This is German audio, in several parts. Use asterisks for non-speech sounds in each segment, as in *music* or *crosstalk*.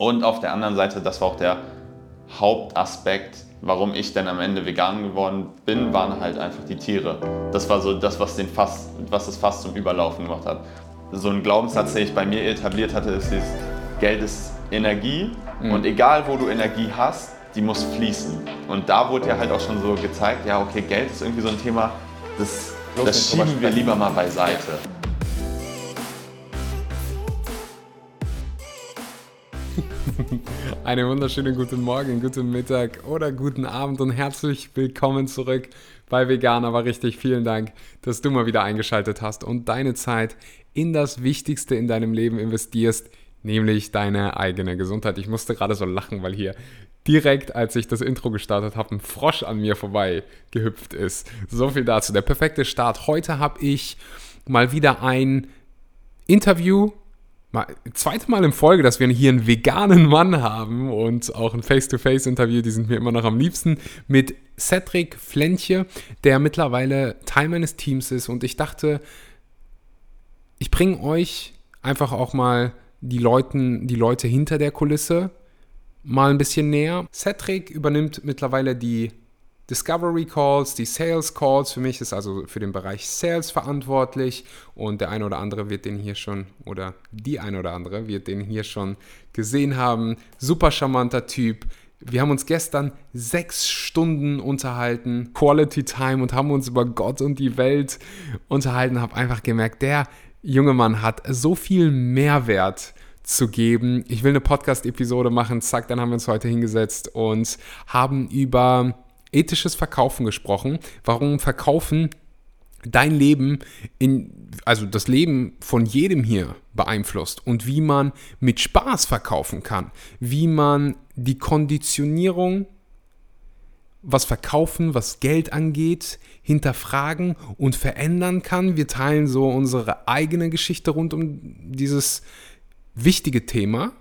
Und auf der anderen Seite, das war auch der Hauptaspekt, warum ich dann am Ende vegan geworden bin, waren halt einfach die Tiere. Das war so das, was, den Fass, was das Fass zum Überlaufen gemacht hat. So ein Glaubenssatz, den ich bei mir etabliert hatte, ist dieses Geld ist Energie mhm. und egal wo du Energie hast, die muss fließen. Und da wurde ja halt auch schon so gezeigt, ja okay, Geld ist irgendwie so ein Thema, das, das schieben wir lieber mal beiseite. *laughs* Einen wunderschönen guten Morgen, guten Mittag oder guten Abend und herzlich willkommen zurück bei Vegan. Aber richtig vielen Dank, dass du mal wieder eingeschaltet hast und deine Zeit in das Wichtigste in deinem Leben investierst, nämlich deine eigene Gesundheit. Ich musste gerade so lachen, weil hier direkt, als ich das Intro gestartet habe, ein Frosch an mir vorbei gehüpft ist. So viel dazu. Der perfekte Start. Heute habe ich mal wieder ein Interview mal, zweite Mal in Folge, dass wir hier einen veganen Mann haben und auch ein Face-to-Face-Interview, die sind mir immer noch am liebsten, mit Cedric Flentje, der mittlerweile Teil meines Teams ist. Und ich dachte, ich bringe euch einfach auch mal die, Leuten, die Leute hinter der Kulisse mal ein bisschen näher. Cedric übernimmt mittlerweile die Discovery Calls, die Sales Calls. Für mich ist also für den Bereich Sales verantwortlich und der eine oder andere wird den hier schon oder die eine oder andere wird den hier schon gesehen haben. Super charmanter Typ. Wir haben uns gestern sechs Stunden unterhalten, Quality Time und haben uns über Gott und die Welt unterhalten. Habe einfach gemerkt, der junge Mann hat so viel Mehrwert zu geben. Ich will eine Podcast-Episode machen, zack, dann haben wir uns heute hingesetzt und haben über ethisches Verkaufen gesprochen, warum Verkaufen dein Leben in, also das Leben von jedem hier beeinflusst und wie man mit Spaß verkaufen kann, wie man die Konditionierung, was Verkaufen, was Geld angeht, hinterfragen und verändern kann. Wir teilen so unsere eigene Geschichte rund um dieses wichtige Thema,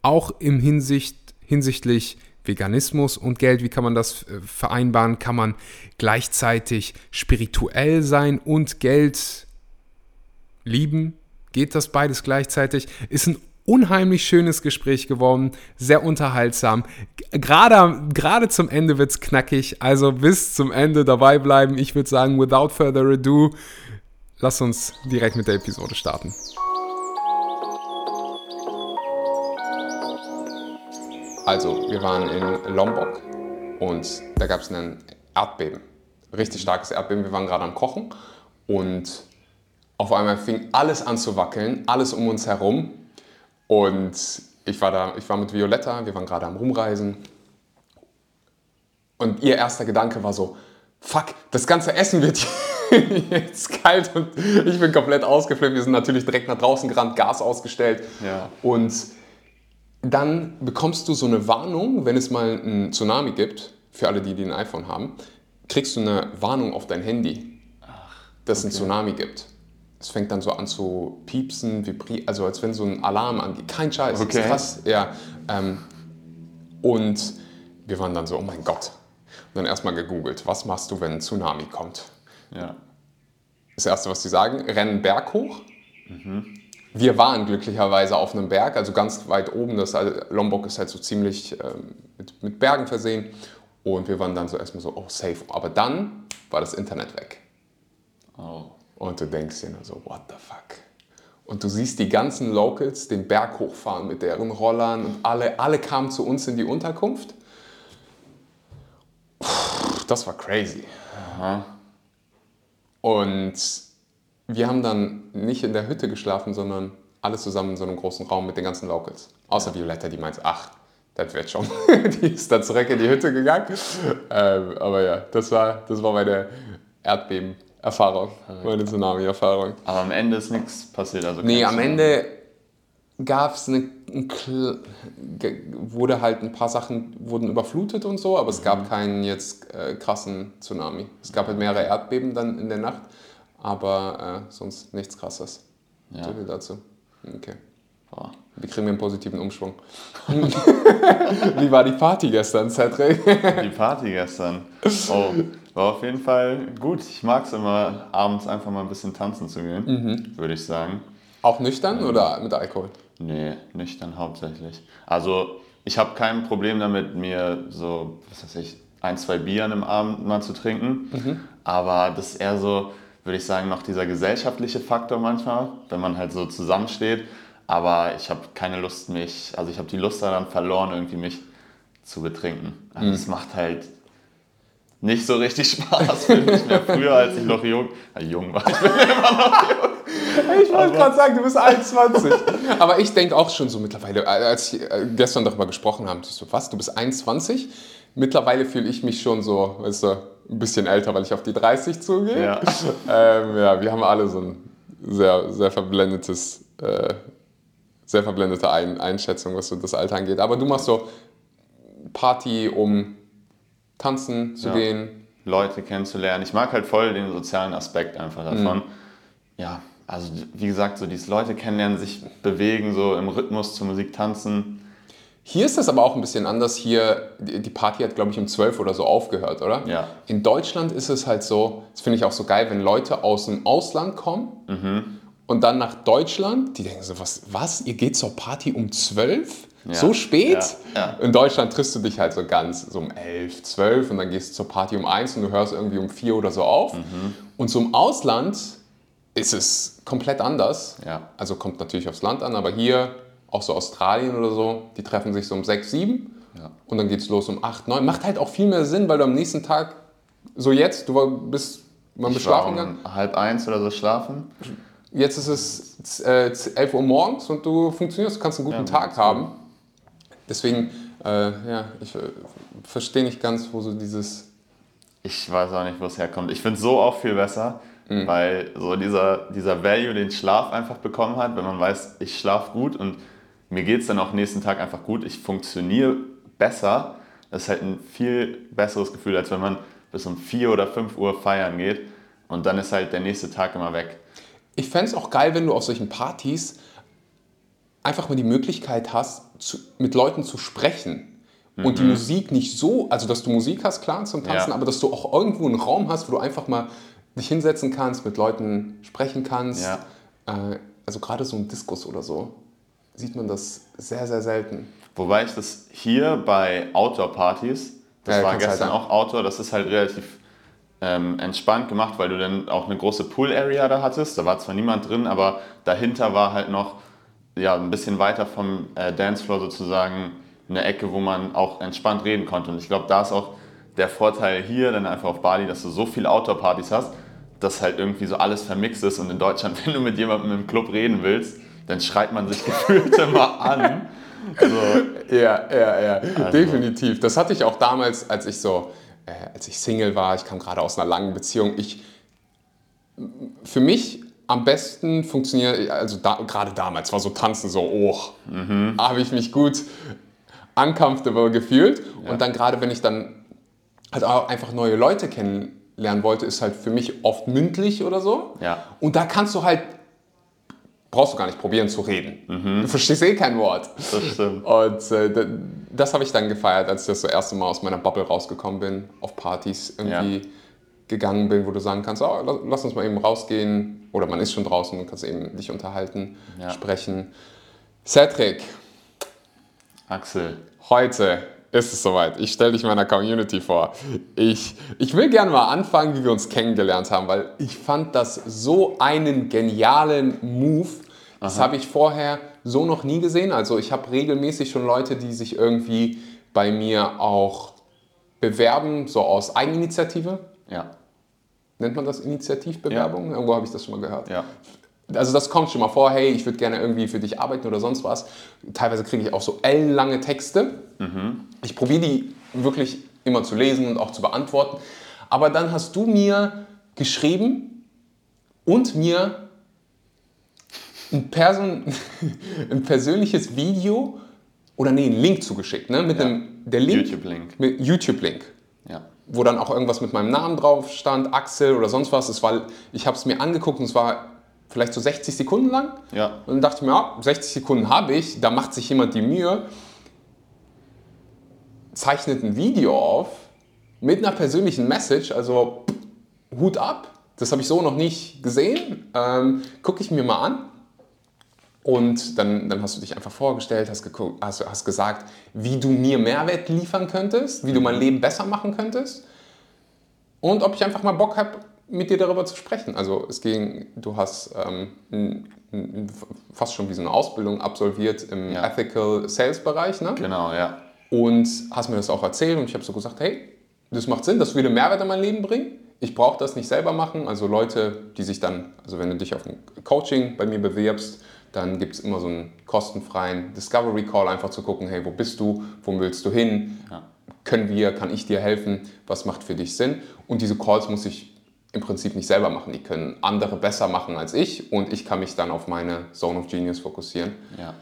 auch im Hinsicht, hinsichtlich Veganismus und Geld, wie kann man das äh, vereinbaren? Kann man gleichzeitig spirituell sein und Geld lieben? Geht das beides gleichzeitig? Ist ein unheimlich schönes Gespräch geworden, sehr unterhaltsam. Gerade, gerade zum Ende wird es knackig, also bis zum Ende dabei bleiben. Ich würde sagen, without further ado, lass uns direkt mit der Episode starten. Also, wir waren in Lombok und da gab es ein Erdbeben. Richtig starkes Erdbeben. Wir waren gerade am Kochen und auf einmal fing alles an zu wackeln, alles um uns herum. Und ich war da, ich war mit Violetta, wir waren gerade am Rumreisen. Und ihr erster Gedanke war so: Fuck, das ganze Essen wird *laughs* jetzt kalt und ich bin komplett ausgeflippt. Wir sind natürlich direkt nach draußen gerannt, Gas ausgestellt. Ja. Und dann bekommst du so eine Warnung, wenn es mal einen Tsunami gibt, für alle, die, die ein iPhone haben, kriegst du eine Warnung auf dein Handy, dass es okay. einen Tsunami gibt. Es fängt dann so an zu piepsen, vibrieren, also als wenn so ein Alarm angeht. Kein Scheiß, okay. ist krass. Ja, ähm, und wir waren dann so, oh mein Gott. Und dann erstmal gegoogelt, was machst du, wenn ein Tsunami kommt? Ja. Das Erste, was sie sagen, rennen Berg hoch. Mhm wir waren glücklicherweise auf einem Berg, also ganz weit oben. Das, Lombok ist halt so ziemlich ähm, mit, mit, Bergen versehen. Und wir waren dann so erstmal so, oh, safe. Aber dann war das Internet weg. Oh. Und du denkst dir nur so, what the fuck? Und du siehst die ganzen Locals den Berg hochfahren mit deren Rollern und alle, alle kamen zu uns in die Unterkunft. Das war crazy. Aha. Und wir haben dann nicht in der Hütte geschlafen, sondern alle zusammen in so einem großen Raum mit den ganzen Locals. Außer ja. Violetta, die meint, ach, das wird schon. *laughs* die ist dann zurück in die Hütte gegangen. Ähm, aber ja, das war, das war meine Erdbeben-Erfahrung, meine Tsunami-Erfahrung. Aber am Ende ist nichts passiert. Also nee, am Ende gab es eine, ein, wurde halt ein paar Sachen wurden überflutet und so, aber es gab mhm. keinen jetzt äh, krassen Tsunami. Es gab halt mehrere Erdbeben dann in der Nacht aber äh, sonst nichts krasses. Ja. So viel dazu. Okay. Boah. Wie kriegen wir einen positiven Umschwung? *laughs* Wie war die Party gestern, Cedric? die Party gestern? Oh, war auf jeden Fall gut. Ich mag es immer, abends einfach mal ein bisschen tanzen zu gehen, mhm. würde ich sagen. Auch nüchtern oder mit Alkohol? Nee, nüchtern hauptsächlich. Also ich habe kein Problem damit, mir so, was weiß ich, ein, zwei Bier an einem Abend mal zu trinken. Aber das ist eher so, würde ich sagen, noch dieser gesellschaftliche Faktor manchmal, wenn man halt so zusammensteht. Aber ich habe keine Lust, mich, also ich habe die Lust daran verloren, irgendwie mich zu betrinken. Also es macht halt nicht so richtig *laughs* Spaß, finde ich mehr. Früher, als ich noch jung, äh, jung war, ich bin immer noch jung. Ich wollte gerade sagen, du bist 21. Aber ich denke auch schon so mittlerweile, als ich äh, gestern darüber gesprochen haben, so, was, du bist 21? Mittlerweile fühle ich mich schon so, weißt du, ein bisschen älter, weil ich auf die 30 zugehe. Ja. *laughs* Ähm, ja, wir haben alle so ein sehr, sehr verblendetes, äh, sehr verblendete ein Einschätzung, was so das Alter angeht. Aber du machst so Party, um tanzen zu Ja. gehen. Leute kennenzulernen. Ich mag halt voll den sozialen Aspekt einfach davon. Ja, also wie gesagt, so dieses Leute kennenlernen, sich bewegen, so im Rhythmus zur Musik tanzen. Hier ist das aber auch ein bisschen anders. Hier, die Party hat, glaube ich, um 12 oder so aufgehört, oder? Ja. In Deutschland ist es halt so, das finde ich auch so geil, wenn Leute aus dem Ausland kommen und dann nach Deutschland, die denken so, was, was ihr geht zur Party um 12? Ja. So spät? Ja. In Deutschland triffst du dich halt so ganz, so um 11, 12 und dann gehst du zur Party um 1 und du hörst irgendwie um 4 oder so auf. Und so im Ausland ist es komplett anders. Ja. Also kommt natürlich aufs Land an, aber hier, auch so Australien oder so, die treffen sich so um 6, 7 Ja. und dann geht es los um 8, 9. Macht halt auch viel mehr Sinn, weil du am nächsten Tag, so jetzt, du war- bist Ich bist schlafen gegangen, um halb eins oder so schlafen. jetzt ist es äh, 11 Uhr morgens und du funktionierst, du kannst einen guten Ja, Tag haben. Deswegen, äh, ja, ich äh, verstehe nicht ganz, wo so dieses... Ich weiß auch nicht, wo es herkommt. Ich finde es so auch viel besser, weil so dieser, dieser Value, den Schlaf einfach bekommen hat, wenn man weiß, ich schlafe gut und mir geht es dann auch nächsten Tag einfach gut, ich funktioniere besser. Das ist halt ein viel besseres Gefühl, als wenn man bis um 4 oder 5 Uhr feiern geht und dann ist halt der nächste Tag immer weg. Ich fände es auch geil, wenn du auf solchen Partys einfach mal die Möglichkeit hast, zu, mit Leuten zu sprechen. Und die Musik nicht so, also dass du Musik hast, klar, zum Tanzen, Ja. aber dass du auch irgendwo einen Raum hast, wo du einfach mal dich hinsetzen kannst, mit Leuten sprechen kannst. Ja. Äh, also gerade so im Diskus oder so sieht man das sehr, sehr selten. Wobei ich das hier bei Outdoor-Partys, das Ja, war halt gestern sagen. auch Outdoor, das ist halt relativ ähm, entspannt gemacht, weil du dann auch eine große Pool-Area da hattest. Da war zwar niemand drin, aber dahinter war halt noch ja, ein bisschen weiter vom äh, Dancefloor sozusagen eine Ecke, wo man auch entspannt reden konnte. Und ich glaube, da ist auch der Vorteil hier dann einfach auf Bali, dass du so viele Outdoor-Partys hast, dass halt irgendwie so alles vermixt ist. Und in Deutschland, *laughs* wenn du mit jemandem im Club reden willst, dann schreit man sich *laughs* gefühlt immer an. Also, Ja, ja, ja, definitiv. Das hatte ich auch damals, als ich so, äh, als ich Single war, ich kam gerade aus einer langen Beziehung. Ich, für mich am besten funktioniert, also da, gerade damals war so Tanzen so, oh, habe ich mich gut uncomfortable gefühlt. Und dann gerade, wenn ich dann halt auch einfach neue Leute kennenlernen wollte, ist halt für mich oft mündlich oder so. Ja. Und da kannst du halt, brauchst du gar nicht probieren zu reden. Du verstehst eh kein Wort. das stimmt. Und äh, das habe ich dann gefeiert, als ich das so erste Mal aus meiner Bubble rausgekommen bin, auf Partys irgendwie Ja. gegangen bin, wo du sagen kannst, oh, la- lass uns mal eben rausgehen. Oder man ist schon draußen und kannst eben dich unterhalten, Ja. sprechen. Cedric, Axel, heute ist es soweit. Ich stelle dich meiner Community vor. Ich, ich will gerne mal anfangen, wie wir uns kennengelernt haben, weil ich fand das so einen genialen Move. Das habe ich vorher so noch nie gesehen. Also ich habe regelmäßig schon Leute, die sich irgendwie bei mir auch bewerben, so aus Eigeninitiative. ja. Nennt man das Initiativbewerbung? Irgendwo habe ich das schon mal gehört. Ja. Also das kommt schon mal vor, hey, ich würde gerne irgendwie für dich arbeiten oder sonst was. Teilweise kriege ich auch so ellenlange Texte. Ich probiere die wirklich immer zu lesen und auch zu beantworten. Aber dann hast du mir geschrieben und mir ein, Person, *laughs* ein persönliches Video oder nee, einen Link zugeschickt, ne? Mit Ja. dem der Link, YouTube-Link. mit YouTube-Link Ja. wo dann auch irgendwas mit meinem Namen drauf stand, Axel oder sonst was. Es war, ich habe es mir angeguckt und es war vielleicht so 60 Sekunden lang. Ja. Und dann dachte ich mir, ja, 60 Sekunden habe ich, da macht sich jemand die Mühe, zeichnet ein Video auf mit einer persönlichen Message, also Hut ab. Das habe ich so noch nicht gesehen. Ähm, Gucke ich mir mal an. Und dann, dann hast du dich einfach vorgestellt, hast, hast, hast gesagt, wie du mir Mehrwert liefern könntest, wie du mein Leben besser machen könntest. Und ob ich einfach mal Bock habe, mit dir darüber zu sprechen. Also es ging, du hast ähm, fast schon wie so eine Ausbildung absolviert im ja. Ethical Sales Bereich, ne? Genau, ja. Und hast mir das auch erzählt und ich habe so gesagt, hey, das macht Sinn, das würde Mehrwert in mein Leben bringen. Ich brauche das nicht selber machen. Also Leute, die sich dann, also wenn du dich auf ein Coaching bei mir bewirbst, dann gibt es immer so einen kostenfreien Discovery Call, einfach zu gucken, hey, wo bist du, wo willst du hin, ja. können wir, kann ich dir helfen, was macht für dich Sinn. Und diese Calls muss ich im Prinzip nicht selber machen. Die können andere besser machen als ich und ich kann mich dann auf meine Zone of Genius fokussieren. Ja.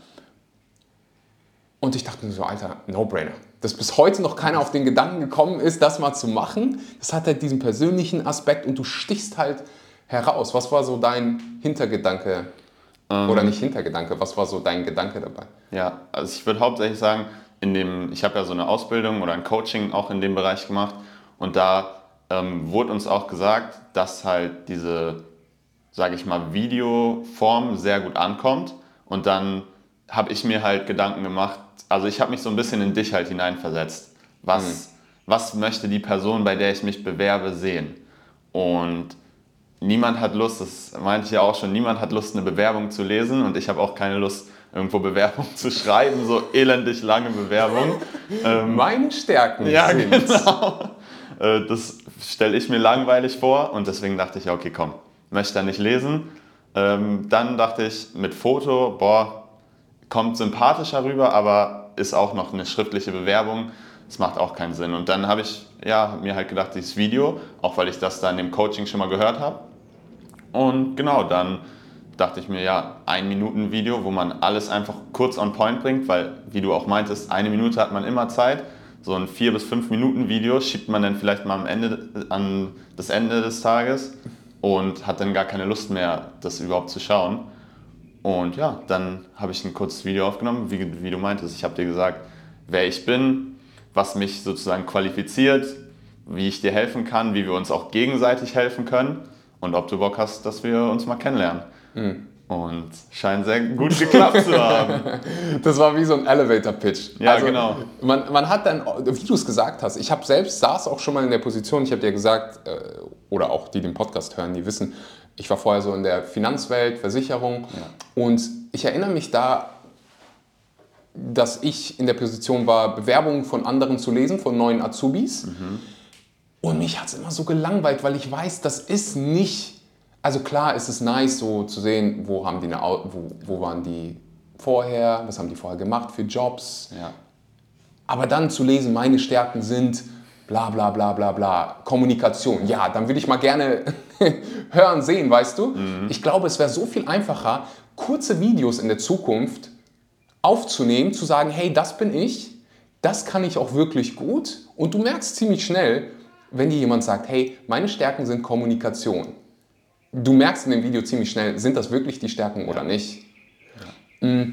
Und ich dachte mir so, Alter, No-Brainer. Dass bis heute noch keiner auf den Gedanken gekommen ist, das mal zu machen, das hat halt diesen persönlichen Aspekt und du stichst halt heraus. Was war so dein Hintergedanke? Ähm, Oder nicht Hintergedanke, was war so dein Gedanke dabei? Ja, also ich würde hauptsächlich sagen, in dem, ich habe ja so eine Ausbildung oder ein Coaching auch in dem Bereich gemacht und da ähm, wurde uns auch gesagt, dass halt diese, sage ich mal, Videoform sehr gut ankommt. Und dann habe ich mir halt Gedanken gemacht, also ich habe mich so ein bisschen in dich halt hineinversetzt. Was, mhm. was möchte die Person, bei der ich mich bewerbe, sehen? Und niemand hat Lust, das meinte ich ja auch schon, niemand hat Lust, eine Bewerbung zu lesen und ich habe auch keine Lust, irgendwo Bewerbung zu schreiben, so elendig lange Bewerbung. *laughs* Ähm, Meine Stärken ja, sind. Genau. Äh, das stelle ich mir langweilig vor und deswegen dachte ich, okay, komm, möchte da nicht lesen. Ähm, dann dachte ich, mit Foto, boah, kommt sympathischer rüber, aber ist auch noch eine schriftliche Bewerbung. Das macht auch keinen Sinn. Und dann habe ich ja, mir halt gedacht, dieses Video, auch weil ich das da in dem Coaching schon mal gehört habe. Und genau, dann dachte ich mir, ja, ein Minuten Video, wo man alles einfach kurz on point bringt, weil, wie du auch meintest, eine Minute hat man immer Zeit so ein 4 bis 5 Minuten Video schiebt man dann vielleicht mal am Ende, an das Ende des Tages und hat dann gar keine Lust mehr, das überhaupt zu schauen. Und ja, dann habe ich ein kurzes Video aufgenommen, wie, wie du meintest. Ich habe dir gesagt, wer ich bin, was mich sozusagen qualifiziert, wie ich dir helfen kann, wie wir uns auch gegenseitig helfen können und ob du Bock hast, dass wir uns mal kennenlernen. Mhm. Und scheint sehr gut geklappt zu haben. *laughs* Das war wie so ein Elevator-Pitch. Ja, also, genau. Man, man hat dann, wie du es gesagt hast, ich habe selbst saß auch schon mal in der Position, ich habe dir gesagt, äh, oder auch die den Podcast hören, die wissen, ich war vorher so in der Finanzwelt, Versicherung ja. und ich erinnere mich da, dass ich in der Position war, Bewerbungen von anderen zu lesen, von neuen Azubis. Mhm. Und mich hat es immer so gelangweilt, weil ich weiß, das ist nicht also klar ist es nice, so zu sehen, wo, haben die eine, wo, wo waren die vorher, was haben die vorher gemacht für Jobs. Ja. Aber dann zu lesen, meine Stärken sind bla bla bla bla bla, Kommunikation. Ja, dann würde ich mal gerne *laughs* hören, sehen, weißt du? Mhm. Ich glaube, es wäre so viel einfacher, kurze Videos in der Zukunft aufzunehmen, zu sagen, hey, das bin ich, das kann ich auch wirklich gut. Und du merkst ziemlich schnell, wenn dir jemand sagt, hey, meine Stärken sind Kommunikation du merkst in dem Video ziemlich schnell, sind das wirklich die Stärken oder nicht. Mm.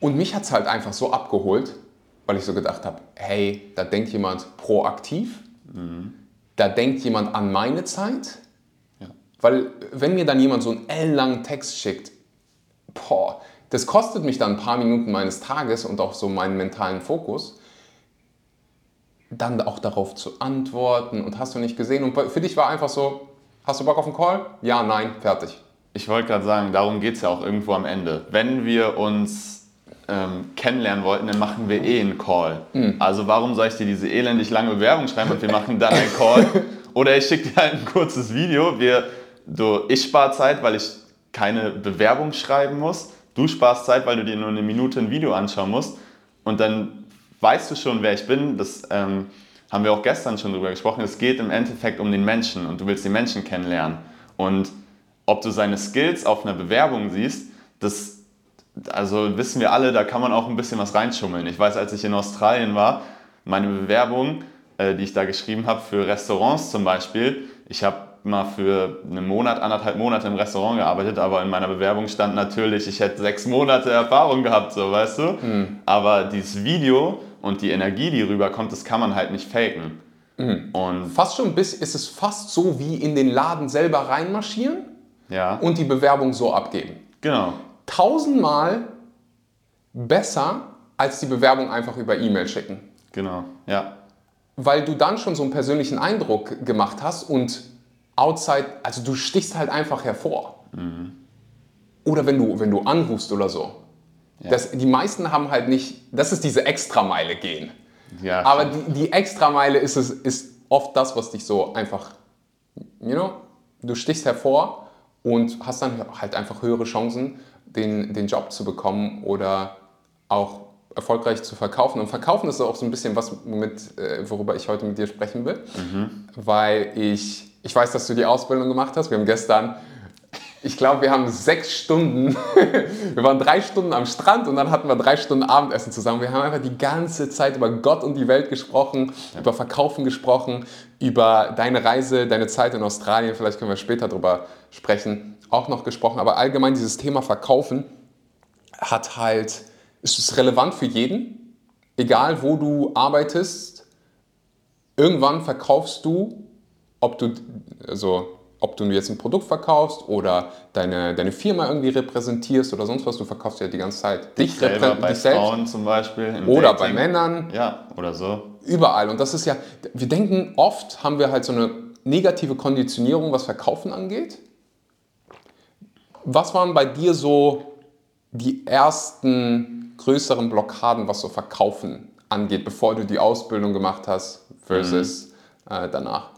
Und mich hat es halt einfach so abgeholt, weil ich so gedacht habe, hey, da denkt jemand proaktiv, mhm. da denkt jemand an meine Zeit. Ja. Weil wenn mir dann jemand so einen ellenlangen Text schickt, boah, das kostet mich dann ein paar Minuten meines Tages und auch so meinen mentalen Fokus, dann auch darauf zu antworten und hast du nicht gesehen. Und für dich war einfach so, Hast du Bock auf einen Call? Ja, nein, fertig. Ich wollte gerade sagen, darum geht es ja auch irgendwo am Ende. Wenn wir uns ähm, kennenlernen wollten, dann machen wir eh einen Call. Mhm. Also warum soll ich dir diese elendig lange Bewerbung schreiben und wir machen dann einen Call? *laughs* Oder ich schicke dir halt ein kurzes Video. Wir, du, ich spare Zeit, weil ich keine Bewerbung schreiben muss. Du sparst Zeit, weil du dir nur eine Minute ein Video anschauen musst. Und dann weißt du schon, wer ich bin. Das ähm, haben wir auch gestern schon drüber gesprochen, es geht im Endeffekt um den Menschen und du willst den Menschen kennenlernen. Und ob du seine Skills auf einer Bewerbung siehst, das also wissen wir alle, da kann man auch ein bisschen was reinschummeln. Ich weiß, als ich in Australien war, meine Bewerbung, äh, die ich da geschrieben habe für Restaurants zum Beispiel, ich habe mal für einen Monat, anderthalb Monate im Restaurant gearbeitet, aber in meiner Bewerbung stand natürlich, ich hätte sechs Monate Erfahrung gehabt, so weißt du. Mhm. Aber dieses Video und die Energie, die rüberkommt, das kann man halt nicht faken. Mhm. Und fast schon bis ist es fast so wie in den Laden selber reinmarschieren ja. und die Bewerbung so abgeben. Genau. tausendmal besser als die Bewerbung einfach über E-Mail schicken. Genau, ja. Weil du dann schon so einen persönlichen Eindruck gemacht hast und outside, also du stichst halt einfach hervor. Oder wenn du, wenn du anrufst oder so. Das, die meisten haben halt nicht, das ist diese Extrameile gehen. ja Aber die, die Extrameile ist, es, ist oft das, was dich so einfach, you know, du stichst hervor und hast dann halt einfach höhere Chancen, den, den Job zu bekommen oder auch erfolgreich zu verkaufen. Und verkaufen ist auch so ein bisschen was, mit, äh, worüber ich heute mit dir sprechen will, weil ich, ich weiß, dass du die Ausbildung gemacht hast. Wir haben gestern, ich glaube, wir haben sechs Stunden, *laughs* wir waren drei Stunden am Strand und dann hatten wir drei Stunden Abendessen zusammen. Wir haben einfach die ganze Zeit über Gott und die Welt gesprochen, über Verkaufen gesprochen, über deine Reise, deine Zeit in Australien, vielleicht können wir später darüber sprechen, auch noch gesprochen. Aber allgemein dieses Thema Verkaufen hat halt, ist es relevant für jeden, egal wo du arbeitest. Irgendwann verkaufst du, ob du, also, ob du jetzt ein Produkt verkaufst oder deine, deine Firma irgendwie repräsentierst oder sonst was, du verkaufst ja die ganze Zeit dich, selber reprä- bei dich selbst Frauen zum Beispiel. Oder Dating. bei Männern, Ja, oder so. überall. Und das ist ja, wir denken oft, haben wir halt so eine negative Konditionierung, was Verkaufen angeht. Was waren bei dir so die ersten größeren Blockaden, was so Verkaufen angeht, bevor du die Ausbildung gemacht hast versus äh, danach?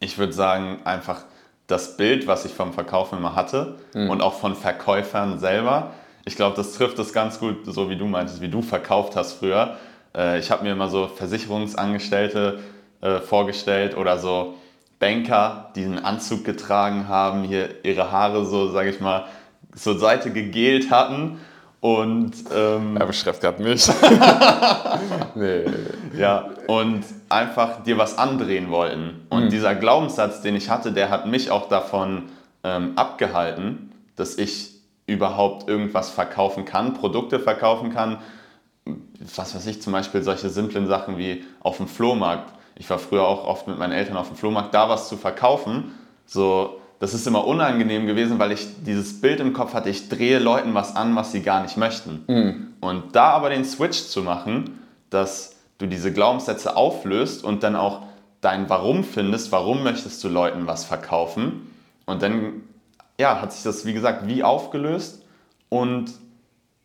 Ich würde sagen, einfach das Bild, was ich vom Verkaufen immer hatte und auch von Verkäufern selber. Ich glaube, das trifft es ganz gut, so wie du meintest, wie du verkauft hast früher. Äh, ich habe mir immer so Versicherungsangestellte äh, vorgestellt oder so Banker, die einen Anzug getragen haben, hier ihre Haare so, sage ich mal, zur Seite gegelt hatten und ähm, Er beschreibt gerade mich. *laughs* nee. Ja, und einfach dir was andrehen wollten. Und dieser Glaubenssatz, den ich hatte, der hat mich auch davon ähm, abgehalten, dass ich überhaupt irgendwas verkaufen kann, Produkte verkaufen kann. Was weiß ich, zum Beispiel solche simplen Sachen wie auf dem Flohmarkt. Ich war früher auch oft mit meinen Eltern auf dem Flohmarkt, da was zu verkaufen. So, das ist immer unangenehm gewesen, weil ich dieses Bild im Kopf hatte, ich drehe Leuten was an, was sie gar nicht möchten. Und da aber den Switch zu machen, dass du diese Glaubenssätze auflöst und dann auch dein Warum findest, warum möchtest du Leuten was verkaufen. Und dann ja, hat sich das, wie gesagt, wie aufgelöst und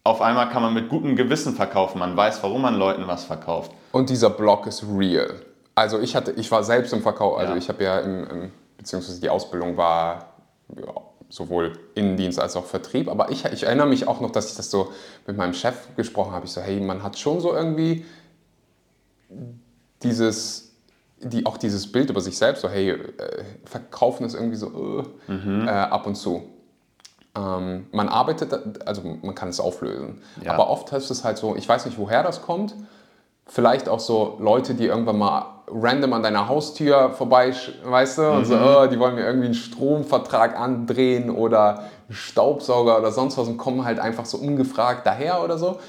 auf einmal kann man mit gutem Gewissen verkaufen. Man weiß, warum man Leuten was verkauft. Und dieser Block ist real. Also ich hatte, ich war selbst im Verkauf, also Ja. ich habe ja im, im, beziehungsweise die Ausbildung war ja, sowohl Innendienst als auch Vertrieb, aber ich, ich erinnere mich auch noch, dass ich das so mit meinem Chef gesprochen habe. Ich so, hey, man hat schon so irgendwie dieses, die, auch dieses Bild über sich selbst, so hey, äh, verkaufen ist irgendwie so äh, äh, ab und zu. Ähm, man arbeitet, also man kann es auflösen. Ja. Aber oft ist es halt so, ich weiß nicht, woher das kommt. Vielleicht auch so Leute, die irgendwann mal random an deiner Haustür vorbei, weißt du, und so, oh, die wollen mir irgendwie einen Stromvertrag andrehen oder einen Staubsauger oder sonst was und kommen halt einfach so ungefragt daher oder so.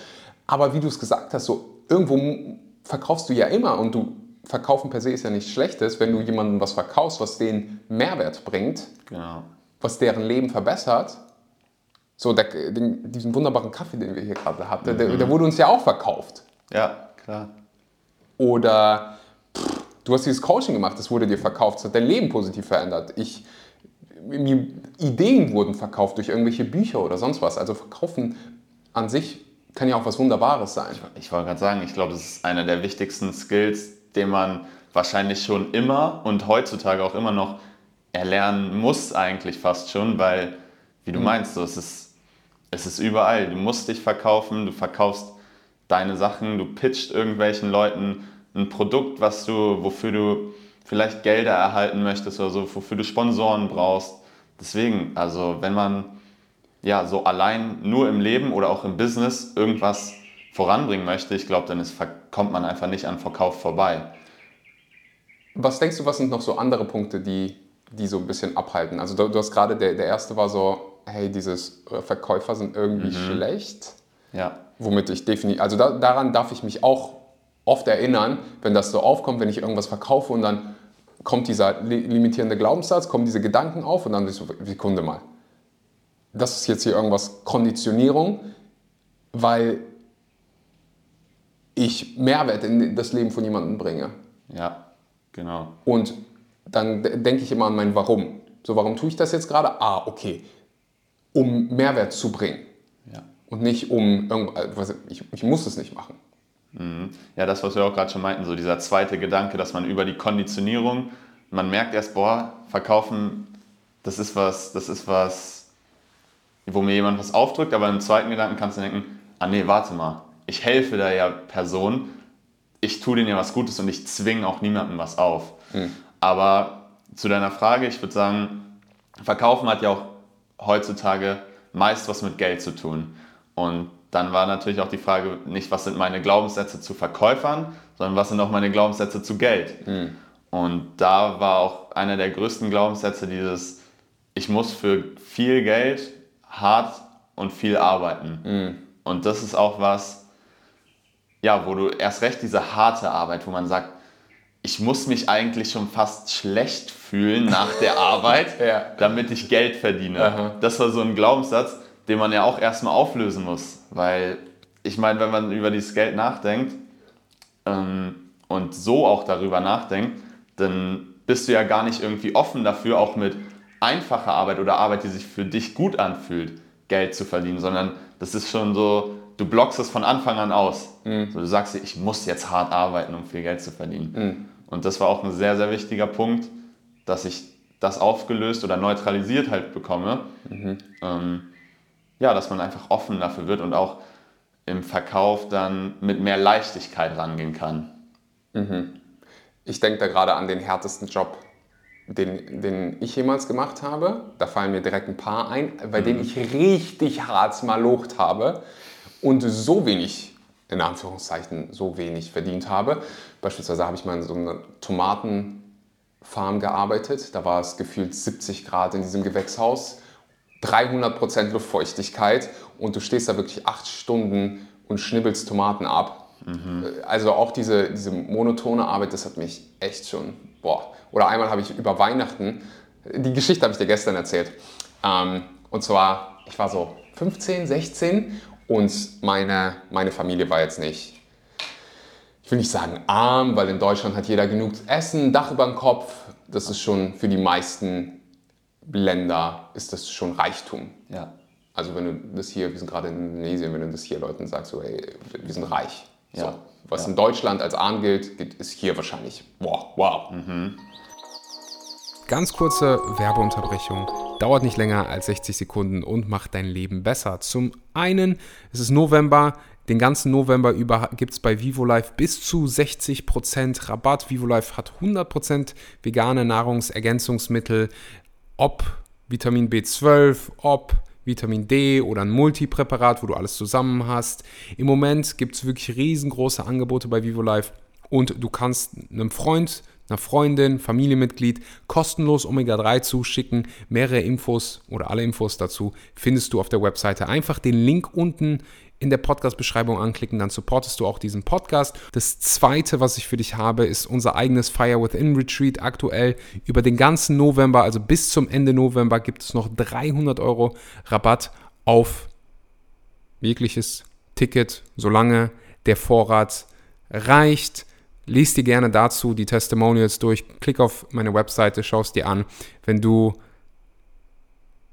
Aber wie du es gesagt hast, so irgendwo verkaufst du ja immer und du verkaufen per se ist ja nichts Schlechtes, wenn du jemandem was verkaufst, was denen Mehrwert bringt, Genau. was deren Leben verbessert. So, der, den, diesen wunderbaren Kaffee, den wir hier gerade hatten, der, der wurde uns ja auch verkauft. Ja, klar. Oder pff, du hast dieses Coaching gemacht, das wurde dir verkauft, das hat dein Leben positiv verändert. Ich, mir, Ideen wurden verkauft durch irgendwelche Bücher oder sonst was. Also verkaufen an sich kann ja auch was Wunderbares sein. Ich wollte gerade sagen, ich glaube, das ist einer der wichtigsten Skills, den man wahrscheinlich schon immer und heutzutage auch immer noch erlernen muss, eigentlich fast schon, weil, wie du meinst, so, es, ist, es ist überall. Du musst dich verkaufen, du verkaufst deine Sachen, du pitcht irgendwelchen Leuten ein Produkt, was du, wofür du vielleicht Gelder erhalten möchtest oder so, wofür du Sponsoren brauchst. Deswegen, also wenn man ja so allein nur im Leben oder auch im Business irgendwas voranbringen möchte, ich glaube, dann ist, kommt man einfach nicht an Verkauf vorbei. Was denkst du, was sind noch so andere Punkte, die, die so ein bisschen abhalten? Also du, du hast gerade, der, der erste war so, hey, dieses Verkäufer sind irgendwie schlecht. Ja, womit ich definitiv, also da, daran darf ich mich auch oft erinnern, wenn das so aufkommt, wenn ich irgendwas verkaufe und dann kommt dieser li limitierende Glaubenssatz, kommen diese Gedanken auf und dann ist so, Sekunde mal. das ist jetzt hier irgendwas Konditionierung, weil ich Mehrwert in das Leben von jemandem bringe. Ja, genau. Und dann denke ich immer an mein Warum. So, warum tue ich das jetzt gerade? Ah, okay. Um Mehrwert zu bringen. Und nicht um irgendwas, ich, ich muss es nicht machen. Mhm. Ja, das, was wir auch gerade schon meinten, so dieser zweite Gedanke, dass man über die Konditionierung, man merkt erst, boah, verkaufen, das ist was, das ist was, wo mir jemand was aufdrückt, aber im zweiten Gedanken kannst du denken, ah nee, warte mal, ich helfe da ja Person, ich tue denen ja was Gutes und ich zwinge auch niemandem was auf. Mhm. Aber zu deiner Frage, ich würde sagen, Verkaufen hat ja auch heutzutage meist was mit Geld zu tun. Und dann war natürlich auch die Frage nicht, was sind meine Glaubenssätze zu Verkäufern, sondern was sind auch meine Glaubenssätze zu Geld. Mhm. Und da war auch einer der größten Glaubenssätze dieses, ich muss für viel Geld hart und viel arbeiten. Mhm. Und das ist auch was, ja, wo du erst recht diese harte Arbeit, wo man sagt, ich muss mich eigentlich schon fast schlecht fühlen nach der Arbeit, *laughs* ja. damit ich Geld verdiene. Aha. Das war so ein Glaubenssatz, den man ja auch erstmal auflösen muss. Weil ich meine, wenn man über dieses Geld nachdenkt ähm, und so auch darüber nachdenkt, dann bist du ja gar nicht irgendwie offen dafür, auch mit einfacher Arbeit oder Arbeit, die sich für dich gut anfühlt, Geld zu verdienen, sondern das ist schon so, du blockst es von Anfang an aus. Mhm. So, du sagst dir, ich muss jetzt hart arbeiten, um viel Geld zu verdienen. Mhm. Und das war auch ein sehr, sehr wichtiger Punkt, dass ich das aufgelöst oder neutralisiert halt bekomme. Mhm. Ähm, ja, dass man einfach offen dafür wird und auch im Verkauf dann mit mehr Leichtigkeit rangehen kann. Mhm. Ich denke da gerade an den härtesten Job, den, den ich jemals gemacht habe. Da fallen mir direkt ein paar ein, bei mhm. denen ich richtig hart malocht habe und so wenig, in Anführungszeichen, so wenig verdient habe. Beispielsweise habe ich mal in so einer Tomatenfarm gearbeitet. Da war es gefühlt 70 Grad in diesem Gewächshaus 300% Luftfeuchtigkeit und du stehst da wirklich acht Stunden und schnibbelst Tomaten ab. Mhm. Also auch diese, diese monotone Arbeit, das hat mich echt schon, boah. Oder einmal habe ich über Weihnachten, die Geschichte habe ich dir gestern erzählt. Ähm, und zwar, ich war so 15, 16 und meine, meine Familie war jetzt nicht, ich will nicht sagen arm, weil in Deutschland hat jeder genug Essen, Dach über dem Kopf. Das ist schon für die meisten Länder ist das schon Reichtum. Ja. Also wenn du das hier, wir sind gerade in Indonesien, wenn du das hier Leuten sagst, so, hey, wir sind reich. So, ja. Was ja. in Deutschland als arm gilt, ist hier wahrscheinlich, wow, wow. Mhm. Ganz kurze Werbeunterbrechung. Dauert nicht länger als 60 Sekunden und macht dein Leben besser. Zum einen, es ist November. Den ganzen November über gibt es bei VivoLife bis zu 60% Rabatt. VivoLife hat 100% vegane Nahrungsergänzungsmittel ob Vitamin B12, ob Vitamin D oder ein Multipräparat, wo du alles zusammen hast. Im Moment gibt es wirklich riesengroße Angebote bei VivoLife und du kannst einem Freund, einer Freundin, Familienmitglied kostenlos Omega-3 zuschicken. Mehrere Infos oder alle Infos dazu findest du auf der Webseite. Einfach den Link unten in der Podcast-Beschreibung anklicken, dann supportest du auch diesen Podcast. Das zweite, was ich für dich habe, ist unser eigenes Fire Within Retreat. Aktuell über den ganzen November, also bis zum Ende November, gibt es noch 300 Euro Rabatt auf jegliches Ticket, solange der Vorrat reicht. Lies dir gerne dazu die Testimonials durch, klick auf meine Webseite, schau es dir an. Wenn du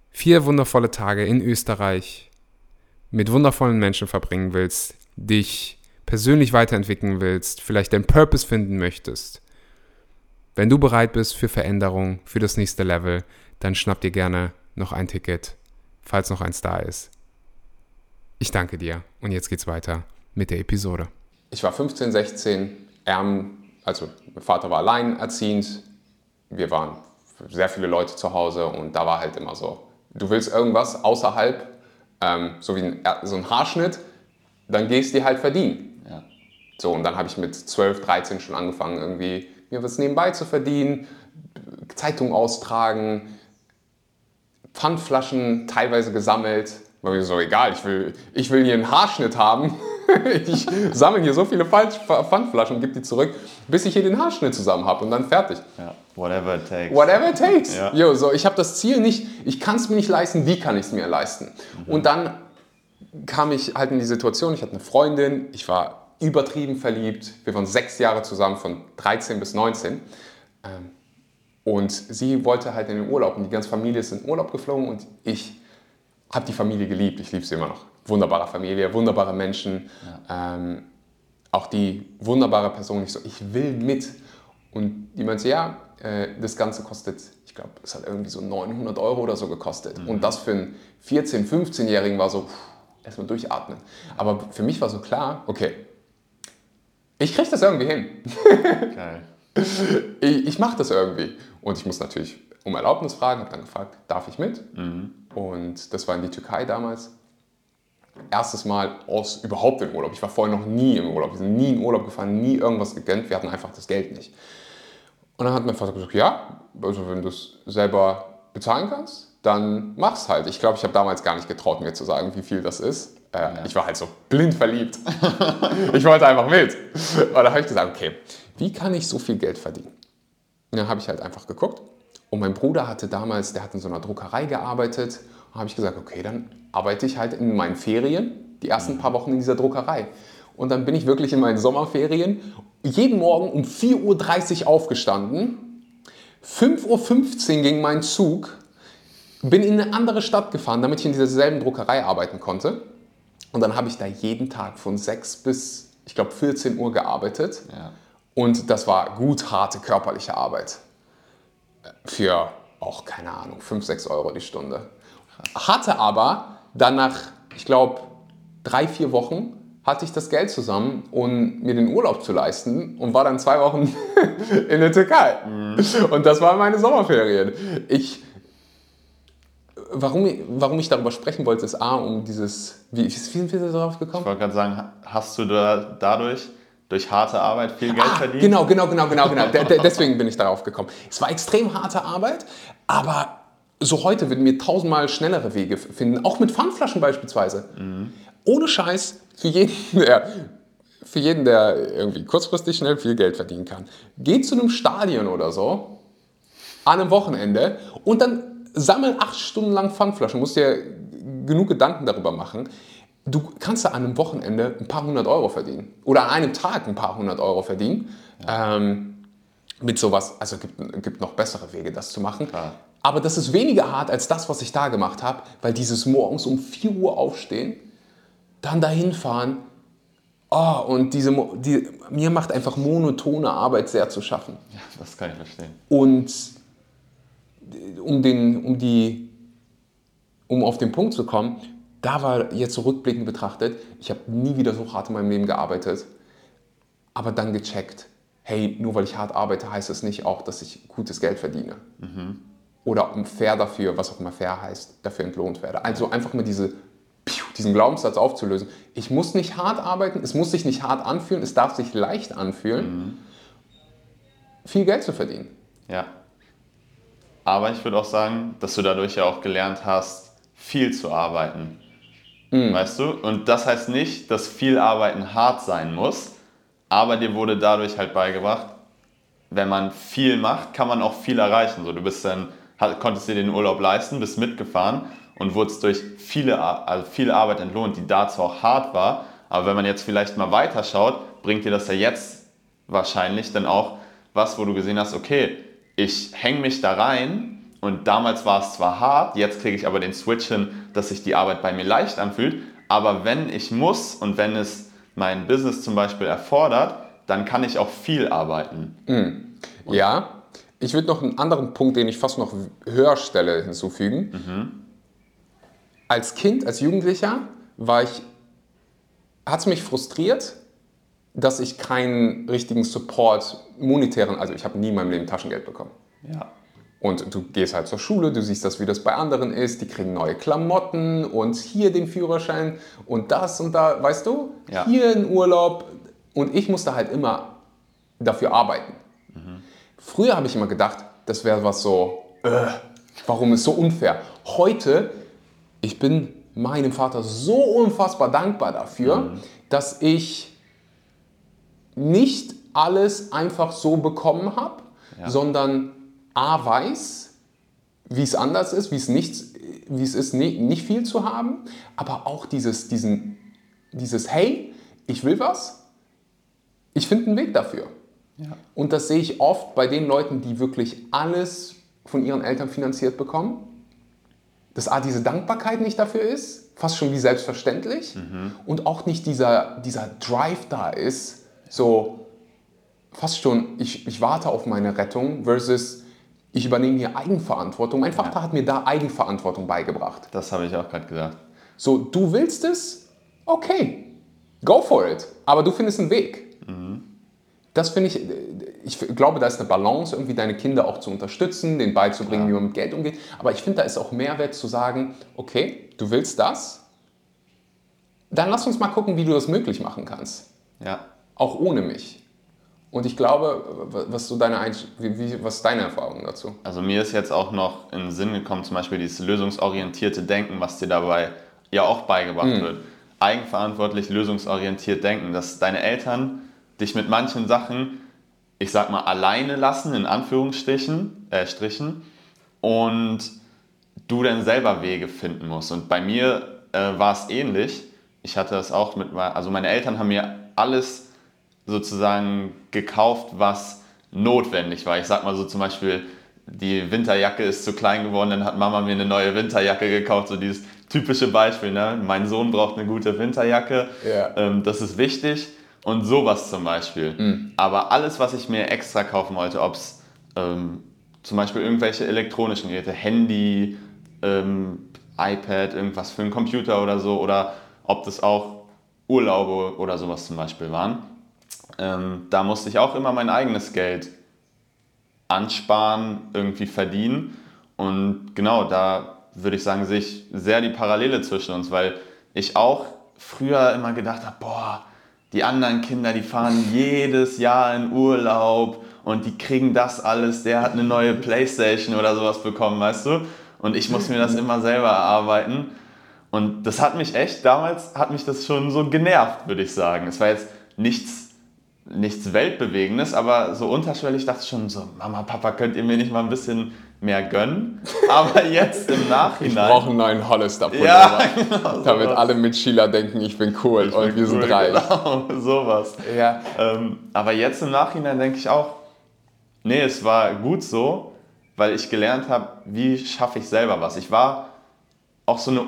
vier wundervolle Tage in Österreich mit wundervollen Menschen verbringen willst, dich persönlich weiterentwickeln willst, vielleicht deinen Purpose finden möchtest, wenn du bereit bist für Veränderung, für das nächste Level, dann schnapp dir gerne noch ein Ticket, falls noch eins da ist. Ich danke dir und jetzt geht's weiter mit der Episode. Ich war 15, 16, ärm, also mein Vater war alleinerziehend, wir waren sehr viele Leute zu Hause und da war halt immer so, du willst irgendwas außerhalb ähm, so wie ein, so ein Haarschnitt, dann gehst du dir halt verdienen. Ja. So, und dann habe ich mit 12, 13 schon angefangen, irgendwie mir was nebenbei zu verdienen, Zeitung austragen, Pfandflaschen teilweise gesammelt, War mir so egal, ich will, ich will hier einen Haarschnitt haben. *laughs* ich sammle hier so viele Pfandflaschen und gebe die zurück, bis ich hier den Haarschnitt zusammen habe und dann fertig. Ja, whatever it takes. Whatever it takes. Ja. Jo, so, ich habe das Ziel nicht, ich kann es mir nicht leisten, wie kann ich es mir leisten? Mhm. Und dann kam ich halt in die Situation, ich hatte eine Freundin, ich war übertrieben verliebt, wir waren sechs Jahre zusammen, von 13 bis 19. Ähm, und sie wollte halt in den Urlaub und die ganze Familie ist in den Urlaub geflogen und ich habe die Familie geliebt, ich liebe sie immer noch. Wunderbare Familie, wunderbare Menschen, ähm, auch die wunderbare Person. Ich so, ich will mit. Und die meinte, ja, äh, das Ganze kostet, ich glaube, es hat irgendwie so 900 Euro oder so gekostet. Und das für einen 14-, 15-Jährigen war so, erstmal durchatmen. Aber für mich war so klar, okay, ich kriege das irgendwie hin. Geil. *laughs* ich, ich mache das irgendwie. Und ich muss natürlich um Erlaubnis fragen, habe dann gefragt, darf ich mit? Und das war in die Türkei damals. Erstes Mal aus überhaupt im Urlaub. Ich war vorher noch nie im Urlaub. Wir sind nie in Urlaub gefahren, nie irgendwas gegönnt. Wir hatten einfach das Geld nicht. Und dann hat mein Vater gesagt, ja, also wenn du es selber bezahlen kannst, dann mach's halt. Ich glaube, ich habe damals gar nicht getraut, mir zu sagen, wie viel das ist. Äh, Ich war halt so blind verliebt. *laughs* ich wollte einfach mit. Und dann habe ich gesagt, okay, wie kann ich so viel Geld verdienen? Und dann habe ich halt einfach geguckt. Und mein Bruder hatte damals, der hat in so einer Druckerei gearbeitet. Und habe ich gesagt, okay, dann arbeite ich halt in meinen Ferien die ersten paar Wochen in dieser Druckerei. Und dann bin ich wirklich in meinen Sommerferien jeden Morgen um 4.30 Uhr aufgestanden. 5.15 Uhr ging mein Zug. Bin in eine andere Stadt gefahren, damit ich in dieser selben Druckerei arbeiten konnte. Und dann habe ich da jeden Tag von 6 bis, ich glaube, 14 Uhr gearbeitet. Ja. Und das war gut harte körperliche Arbeit. Für auch, keine Ahnung, 5, 6 Euro die Stunde. Hatte aber dann nach, ich glaube, drei, vier Wochen hatte ich das Geld zusammen, um mir den Urlaub zu leisten und war dann zwei Wochen *laughs* in der Türkei. Und das waren meine Sommerferien. Ich, warum, ich- warum ich darüber sprechen wollte, ist A, um dieses, wie, wie sind wir da drauf Ich gekommen? wollte gerade sagen, hast du da, dadurch, durch harte Arbeit, viel Geld Ah, verdient? Genau, genau, genau, genau, genau. De- de- deswegen bin ich darauf gekommen. Es war extrem harte Arbeit, aber so heute würden wir tausendmal schnellere Wege finden, auch mit Pfandflaschen beispielsweise. Ohne Scheiß, für jeden, *laughs* der, für jeden, der irgendwie kurzfristig schnell viel Geld verdienen kann. Geht zu einem Stadion oder so, an einem Wochenende und dann sammel acht Stunden lang Pfandflaschen, musst dir genug Gedanken darüber machen. Du kannst da an einem Wochenende ein paar hundert Euro verdienen oder an einem Tag ein paar hundert Euro verdienen. Ähm, mit sowas, also gibt, gibt noch bessere Wege, das zu machen. Klar. Aber das ist weniger hart als das, was ich da gemacht habe, weil dieses morgens um 4 Uhr aufstehen, dann dahin fahren, oh, und diese, die, mir macht einfach monotone Arbeit sehr zu schaffen. Ja, das kann ich verstehen. Und um, den, um, die, um auf den Punkt zu kommen, da war jetzt so rückblickend betrachtet, ich habe nie wieder so hart in meinem Leben gearbeitet, aber dann gecheckt, hey, nur weil ich hart arbeite, heißt es nicht auch, dass ich gutes Geld verdiene. Oder um fair dafür, was auch immer fair heißt, dafür entlohnt werde. Also einfach mal diese, diesen Glaubenssatz aufzulösen. Ich muss nicht hart arbeiten, es muss sich nicht hart anfühlen, es darf sich leicht anfühlen, viel Geld zu verdienen. Ja. Aber ich würde auch sagen, dass du dadurch ja auch gelernt hast, viel zu arbeiten. Weißt du? Und das heißt nicht, dass viel Arbeiten hart sein muss, aber dir wurde dadurch halt beigebracht, wenn man viel macht, kann man auch viel erreichen. So, du bist dann, konntest dir den Urlaub leisten, bist mitgefahren und wurdest durch viele, also viel Arbeit entlohnt, die dazu auch hart war. Aber wenn man jetzt vielleicht mal weiterschaut, bringt dir das ja jetzt wahrscheinlich dann auch was, wo du gesehen hast, okay, ich hänge mich da rein und damals war es zwar hart, jetzt kriege ich aber den Switch hin, dass sich die Arbeit bei mir leicht anfühlt, aber wenn ich muss und wenn es mein Business zum Beispiel erfordert, dann kann ich auch viel arbeiten. Ja, ich würde noch einen anderen Punkt, den ich fast noch höher stelle, hinzufügen. Als Kind, als Jugendlicher war ich, hat es mich frustriert, dass ich keinen richtigen Support, monetären, also ich habe nie in meinem Leben Taschengeld bekommen. Ja. Und du gehst halt zur Schule, du siehst das, wie das bei anderen ist, die kriegen neue Klamotten und hier den Führerschein und das und da, weißt du? Ja. Hier ein Urlaub und ich musste halt immer dafür arbeiten. Früher habe ich immer gedacht, das wäre was so, äh, warum ist so unfair? Heute, ich bin meinem Vater so unfassbar dankbar dafür, Mhm. dass ich nicht alles einfach so bekommen habe, Ja. sondern A weiß, wie es anders ist, wie es, nichts, wie es ist, ni- nicht viel zu haben, aber auch dieses, diesen, dieses Hey, ich will was, ich finde einen Weg dafür. Ja. Und das sehe ich oft bei den Leuten, die wirklich alles von ihren Eltern finanziert bekommen, dass A, diese Dankbarkeit nicht dafür ist, fast schon wie selbstverständlich, und auch nicht dieser, dieser Drive da ist, so fast schon, ich, ich warte auf meine Rettung versus ich übernehme hier Eigenverantwortung. Mein Vater hat mir da Eigenverantwortung beigebracht. Das habe ich auch gerade gesagt. So, du willst es? Okay, go for it. Aber du findest einen Weg. Das finde ich, ich glaube, da ist eine Balance, irgendwie deine Kinder auch zu unterstützen, denen beizubringen, wie man mit Geld umgeht. Aber ich finde, da ist auch Mehrwert zu sagen, okay, du willst das, dann lass uns mal gucken, wie du das möglich machen kannst. Ja. Auch ohne mich. Und ich glaube, was, so deine, wie, wie, was ist deine Erfahrung dazu? Also mir ist jetzt auch noch in den Sinn gekommen, zum Beispiel dieses lösungsorientierte Denken, was dir dabei ja auch beigebracht wird. Eigenverantwortlich, lösungsorientiert denken, dass deine Eltern dich mit manchen Sachen, ich sag mal, alleine lassen, in Anführungsstrichen, äh, Strichen, und du dann selber Wege finden musst. Und bei mir äh, war es ähnlich. Ich hatte das auch mit, also meine Eltern haben mir alles sozusagen gekauft, was notwendig war. Ich sag mal so zum Beispiel, die Winterjacke ist zu klein geworden, dann hat Mama mir eine neue Winterjacke gekauft, so dieses typische Beispiel, ne? mein Sohn braucht eine gute Winterjacke, Ja. ähm, das ist wichtig und sowas zum Beispiel. Aber alles, was ich mir extra kaufen wollte, ob es ähm, zum Beispiel irgendwelche elektronischen Geräte, Handy, ähm, iPad, irgendwas für einen Computer oder so, oder ob das auch Urlaube oder sowas zum Beispiel waren, ähm, da musste ich auch immer mein eigenes Geld ansparen, irgendwie verdienen. Und genau, da würde ich sagen, sehe ich sehr die Parallele zwischen uns, weil ich auch früher immer gedacht habe, boah, die anderen Kinder, die fahren jedes Jahr in Urlaub und die kriegen das alles, der hat eine neue Playstation oder sowas bekommen, weißt du? Und ich muss mir das immer selber erarbeiten. Und das hat mich echt, damals hat mich das schon so genervt, würde ich sagen. Es war jetzt nichts, nichts Weltbewegendes, aber so unterschwellig dachte ich schon so, Mama, Papa, könnt ihr mir nicht mal ein bisschen mehr gönnen? *laughs* Aber jetzt im Ich Nachhinein... brauche einen neuen Hollister ja, *laughs* genau, damit sowas. alle Mitschüler denken, ich bin cool Ich und bin wir sind cool, reich. *laughs* Genau, sowas. Ja. Ähm, aber jetzt im Nachhinein denke ich auch, nee, es war gut so, weil ich gelernt habe, wie schaffe ich selber was. Ich war auch so eine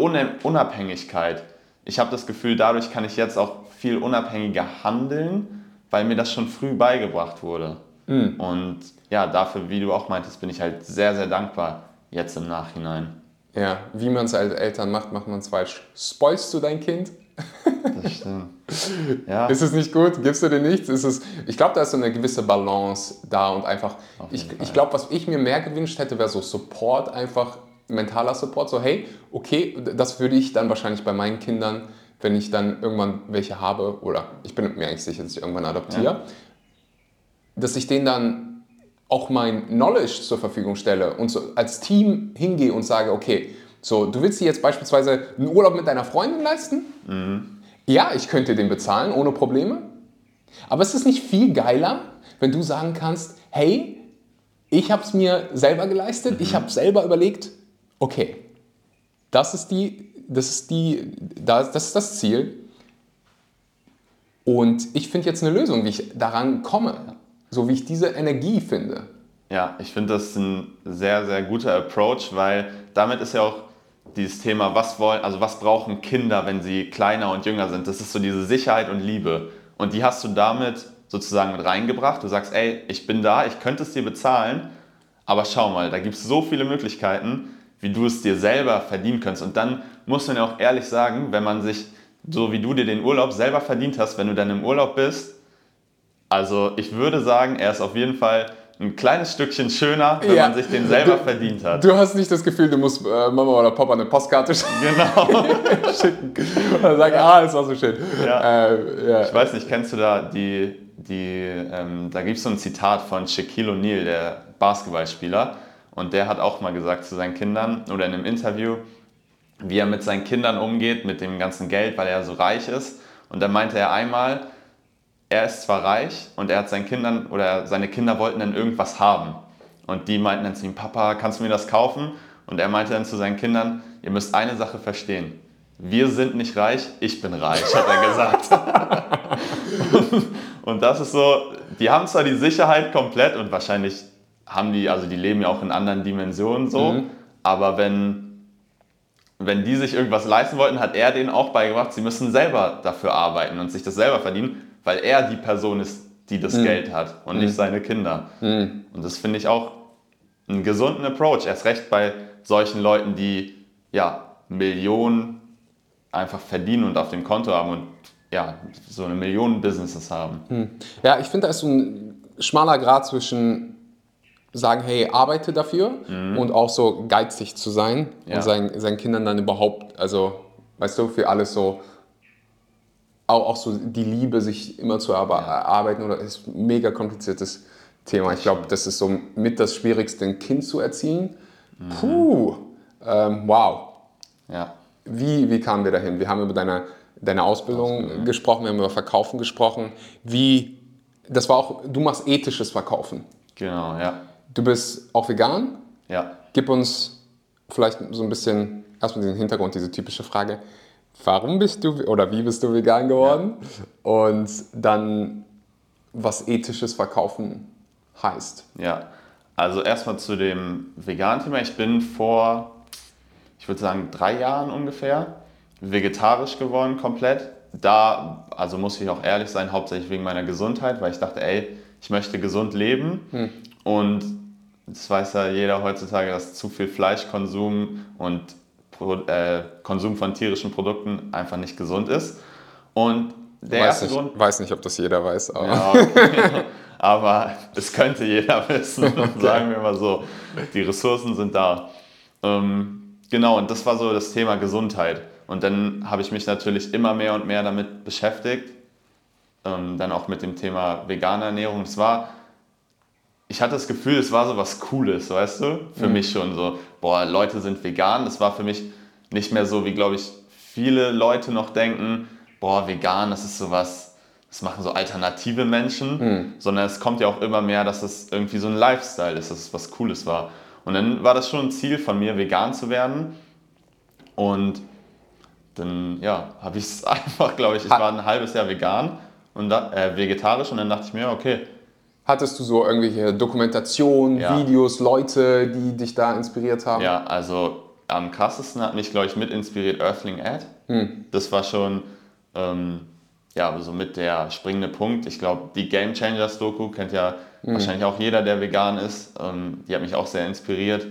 Unabhängigkeit. Ich habe das Gefühl, dadurch kann ich jetzt auch viel unabhängiger handeln, weil mir das schon früh beigebracht wurde. Und ja, dafür, wie du auch meintest, bin ich halt sehr, sehr dankbar jetzt im Nachhinein. Ja, wie man es als Eltern macht, macht man es falsch. Spoilst du dein Kind? Das stimmt. Ja, *laughs* Ist es nicht gut? Gibst du dir nichts? Ist es, ich glaube, da ist so eine gewisse Balance da und einfach, ich, ich glaube, was ich mir mehr gewünscht hätte, wäre so Support, einfach mentaler Support, so hey, okay, das würde ich dann wahrscheinlich bei meinen Kindern, wenn ich dann irgendwann welche habe, oder ich bin mir eigentlich sicher, dass ich irgendwann adoptiere, Ja. dass ich denen dann auch mein Knowledge zur Verfügung stelle und so als Team hingehe und sage, okay, so, du willst dir jetzt beispielsweise einen Urlaub mit deiner Freundin leisten? Ja, ich könnte den bezahlen ohne Probleme. Aber es ist nicht viel geiler, wenn du sagen kannst, hey, ich habe es mir selber geleistet, ich habe selber überlegt, okay, das ist die, das ist die, das, das ist das Ziel. Und ich finde jetzt eine Lösung, wie ich daran komme, so wie ich diese Energie finde. Ja, ich finde das ein sehr, sehr guter Approach, weil damit ist ja auch dieses Thema, was wollen, also was brauchen Kinder, wenn sie kleiner und jünger sind. Das ist so diese Sicherheit und Liebe. Und die hast du damit sozusagen mit reingebracht. Du sagst, ey, ich bin da, ich könnte es dir bezahlen, aber schau mal, da gibt es so viele Möglichkeiten, wie du es dir selber verdienen könntest. Und dann muss man ja auch ehrlich sagen, wenn man sich, so wie du dir den Urlaub selber verdient hast, wenn du dann im Urlaub bist, also ich würde sagen, er ist auf jeden Fall ein kleines Stückchen schöner, wenn Ja. man sich den selber Du- verdient hat. Du hast nicht das Gefühl, du musst äh, Mama oder Papa eine Postkarte Genau. *laughs* schicken und dann sagen, ah, es war so schön. Ja. Äh, ja. Ich weiß nicht, kennst du da die, die ähm, da gibt es so ein Zitat von Shaquille O'Neal, der Basketballspieler, und der hat auch mal gesagt zu seinen Kindern oder in einem Interview, wie er mit seinen Kindern umgeht, mit dem ganzen Geld, weil er so reich ist. Und dann meinte er einmal, er ist zwar reich und er hat seinen Kindern oder seine Kinder wollten dann irgendwas haben. Und die meinten dann zu ihm, Papa, kannst du mir das kaufen? Und er meinte dann zu seinen Kindern, ihr müsst eine Sache verstehen. Wir sind nicht reich, ich bin reich, hat er gesagt. *laughs* und das ist so, die haben zwar die Sicherheit komplett und wahrscheinlich haben die, also die leben ja auch in anderen Dimensionen so, mhm. aber wenn, wenn die sich irgendwas leisten wollten, hat er denen auch beigebracht, sie müssen selber dafür arbeiten und sich das selber verdienen, weil er die Person ist, die das mhm. Geld hat und mhm. nicht seine Kinder. Mhm. Und das finde ich auch einen gesunden Approach, erst recht bei solchen Leuten, die ja Millionen einfach verdienen und auf dem Konto haben und ja, so eine Million Businesses haben. Hm. Ja, ich finde, da ist so ein schmaler Grad zwischen sagen, hey, arbeite dafür mhm. und auch so geizig zu sein ja. und seinen, seinen Kindern dann überhaupt, also, weißt du, für alles so, auch, auch so die Liebe, sich immer zu erarbeiten, oder ist ein mega kompliziertes Thema. Ich glaube, das ist so mit das Schwierigste, ein Kind zu erziehen. Mhm. Puh, ähm, wow. Ja. Wie, wie kamen wir dahin? Wir haben über deine, deine Ausbildung, Ausbildung gesprochen, wir haben über Verkaufen gesprochen. Wie, das war auch, du machst ethisches Verkaufen. Genau, ja. Du bist auch vegan? Ja. Gib uns vielleicht so ein bisschen, erstmal den Hintergrund, diese typische Frage. Warum bist du oder wie bist du vegan geworden? Ja. Und dann, was ethisches Verkaufen heißt. Ja, also erstmal zu dem veganen Thema. Ich bin vor, ich würde sagen, drei Jahren ungefähr vegetarisch geworden komplett. Da, also muss ich auch ehrlich sein, hauptsächlich wegen meiner Gesundheit, weil ich dachte, ey, ich möchte gesund leben. Hm. Und das weiß ja jeder heutzutage, dass zu viel Fleischkonsum und äh, Konsum von tierischen Produkten einfach nicht gesund ist. Und der weiß erste nicht, Grund. weiß nicht, ob das jeder weiß, aber. Ja, okay. *laughs* aber es könnte jeder wissen, *laughs* okay. sagen wir mal so. Die Ressourcen sind da. Ähm, genau, und das war so das Thema Gesundheit. Und dann habe ich mich natürlich immer mehr und mehr damit beschäftigt. Ähm, dann auch mit dem Thema vegane Ernährung. Es war ich hatte das Gefühl, es war so was Cooles, weißt du? Für mhm. mich schon so, boah, Leute sind vegan. Das war für mich nicht mehr so, wie glaube ich viele Leute noch denken, boah, vegan, das ist so was, das machen so alternative Menschen, mhm. sondern es kommt ja auch immer mehr, dass es irgendwie so ein Lifestyle ist, dass es was Cooles war. Und dann war das schon ein Ziel von mir, vegan zu werden. Und dann, ja, habe ich es *laughs* einfach, glaube ich, ich war ein halbes Jahr vegan und äh, vegetarisch und dann dachte ich mir, okay, Hattest du so irgendwelche Dokumentationen, ja. Videos, Leute, die dich da inspiriert haben? Ja, also am krassesten hat mich, glaube ich, mit inspiriert Earthling Ad. Hm. Das war schon ähm, ja, so mit der springende Punkt. Ich glaube, die Game Changers Doku kennt ja hm. wahrscheinlich auch jeder, der vegan ist. Ähm, die hat mich auch sehr inspiriert,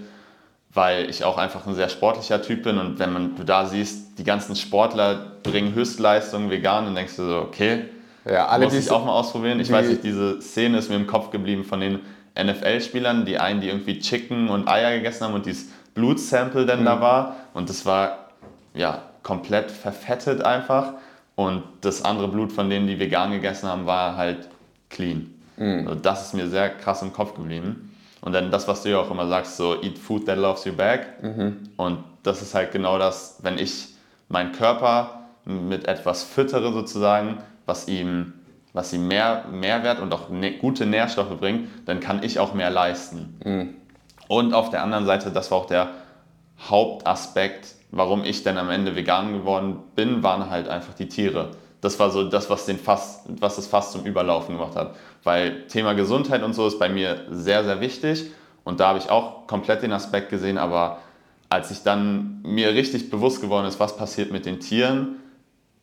weil ich auch einfach ein sehr sportlicher Typ bin. Und wenn man, du da siehst, die ganzen Sportler bringen Höchstleistungen vegan, dann denkst du so, okay, ja, alle Muss ich auch mal ausprobieren. Ich weiß nicht, diese Szene ist mir im Kopf geblieben von den NFL-Spielern, die einen, die irgendwie Chicken und Eier gegessen haben und dieses Blutsample dann mhm. da war. Und das war ja komplett verfettet einfach. Und das andere Blut von denen, die vegan gegessen haben, war halt clean. Mhm. Also das ist mir sehr krass im Kopf geblieben. Und dann das, was du ja auch immer sagst, so eat food that loves you back. Mhm. Und das ist halt genau das, wenn ich meinen Körper mit etwas füttere sozusagen, was ihm, was ihm mehr Mehrwert und auch ne, gute Nährstoffe bringt, dann kann ich auch mehr leisten. Mhm. Und auf der anderen Seite, das war auch der Hauptaspekt, warum ich dann am Ende vegan geworden bin, waren halt einfach die Tiere. Das war so das, was, den Fass, was das Fass zum Überlaufen gemacht hat. Weil Thema Gesundheit und so ist bei mir sehr, sehr wichtig. Und da habe ich auch komplett den Aspekt gesehen. Aber als ich dann mir richtig bewusst geworden ist, was passiert mit den Tieren,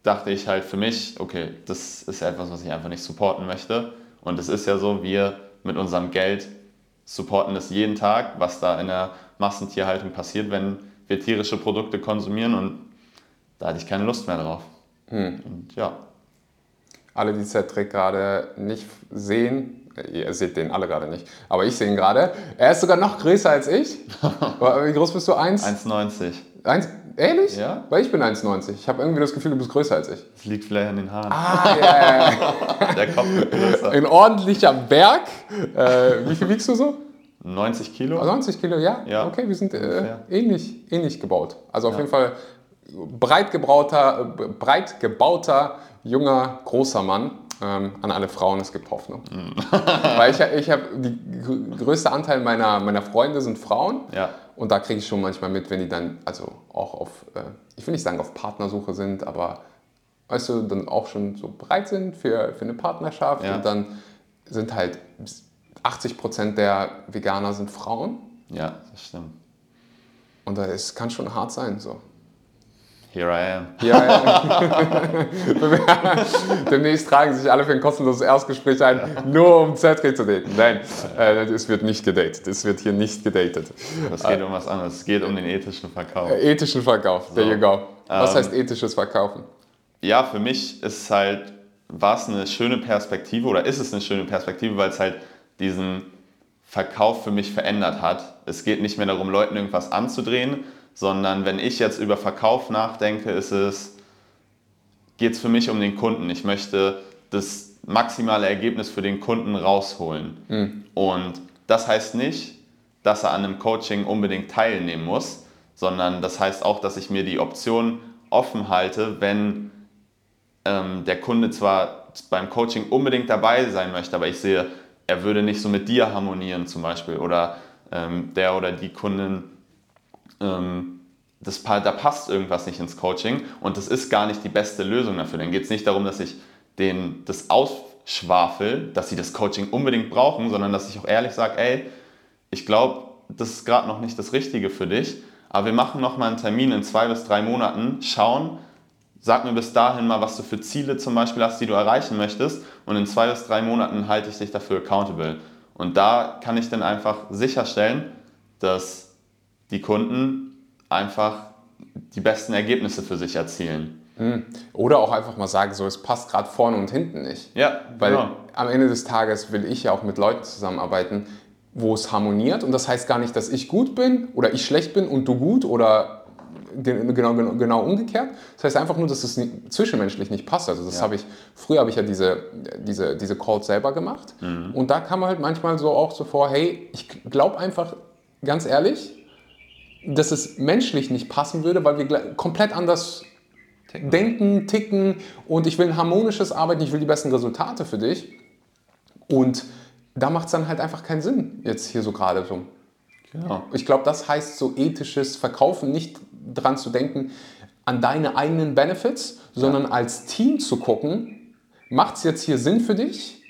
dachte ich halt für mich, okay, das ist etwas, was ich einfach nicht supporten möchte. Und es ist ja so, wir mit unserem Geld supporten das jeden Tag, was da in der Massentierhaltung passiert, wenn wir tierische Produkte konsumieren. Und da hatte ich keine Lust mehr drauf. Hm. Und ja. Alle, die Cedric gerade nicht sehen, ihr seht den alle gerade nicht, aber ich sehe ihn gerade. Er ist sogar noch größer als ich. *laughs* Wie groß bist du? 1,90. 1, Ehrlich? Ja. Weil ich bin 1,90. Ich habe irgendwie das Gefühl, du bist größer als ich. Das liegt vielleicht an den Haaren. Ah, *laughs* ja. Yeah. Der Kopf wird größer. Ein ordentlicher Berg. Äh, wie viel wiegst du so? 90 Kilo. 90 Kilo, ja? ja. Okay, wir sind äh, ähnlich, ähnlich gebaut. Also auf ja. jeden Fall breit, gebrauter, breit gebauter, junger, großer Mann. Ähm, an alle Frauen, es gibt Hoffnung. Mhm. *laughs* Weil ich, ich habe, die größte Anteil meiner, meiner Freunde sind Frauen. Ja. Und da kriege ich schon manchmal mit, wenn die dann, also auch auf, äh, ich will nicht sagen auf Partnersuche sind, aber weißt du, dann auch schon so bereit sind für, für eine Partnerschaft. Ja. Und dann sind halt 80 Prozent der Veganer sind Frauen. Ja, das stimmt. Und es kann schon hart sein. So. Here I am. Ja, ja. *laughs* Demnächst tragen sich alle für ein kostenloses Erstgespräch ein, nur um Cedric zu daten. Nein, äh, es wird nicht gedatet. Es wird hier nicht gedatet. Es geht um was anderes. Es geht um den ethischen Verkauf. Äh, Ethischen Verkauf, there So. you go. Was Ähm, heißt ethisches Verkaufen? Ja, für mich ist halt, war es eine schöne Perspektive oder ist es eine schöne Perspektive, weil es halt diesen Verkauf für mich verändert hat. Es geht nicht mehr darum, Leuten irgendwas anzudrehen, sondern wenn ich jetzt über Verkauf nachdenke, ist es, geht es für mich um den Kunden. Ich möchte das maximale Ergebnis für den Kunden rausholen. Und das heißt nicht, dass er an einem Coaching unbedingt teilnehmen muss, sondern das heißt auch, dass ich mir die Option offen halte, wenn ähm, der Kunde zwar beim Coaching unbedingt dabei sein möchte, aber ich sehe, er würde nicht so mit dir harmonieren zum Beispiel oder ähm, der oder die Kundin, ähm, das, da passt irgendwas nicht ins Coaching und das ist gar nicht die beste Lösung dafür. Dann geht es nicht darum, dass ich denen das ausschwafel, dass sie das Coaching unbedingt brauchen, sondern dass ich auch ehrlich sage, ey, ich glaube, das ist gerade noch nicht das Richtige für dich, aber wir machen noch mal einen Termin in zwei bis drei Monaten, schauen, sag mir bis dahin mal, was du für Ziele zum Beispiel hast, die du erreichen möchtest und in zwei bis drei Monaten halte ich dich dafür accountable. Und da kann ich dann einfach sicherstellen, dass die Kunden einfach die besten Ergebnisse für sich erzielen. Oder auch einfach mal sagen, so es passt gerade vorne und hinten nicht. Ja, Weil genau. am Ende des Tages will ich ja auch mit Leuten zusammenarbeiten, wo es harmoniert. Und das heißt gar nicht, dass ich gut bin oder ich schlecht bin und du gut oder ge- genau, genau, genau umgekehrt. Das heißt einfach nur, dass es zwischenmenschlich nicht passt. Also das Ja. habe ich, früher habe ich ja diese, diese, diese Calls selber gemacht. Und da kam halt manchmal so auch so vor, hey, ich glaube einfach, ganz ehrlich, dass es menschlich nicht passen würde, weil wir komplett anders denken, ticken und ich will ein harmonisches Arbeiten, ich will die besten Resultate für dich. Und da macht es dann halt einfach keinen Sinn, jetzt hier so gerade so. genau. Ich glaube, das heißt so ethisches Verkaufen, nicht dran zu denken, an deine eigenen Benefits, sondern als Team zu gucken, macht es jetzt hier Sinn für dich?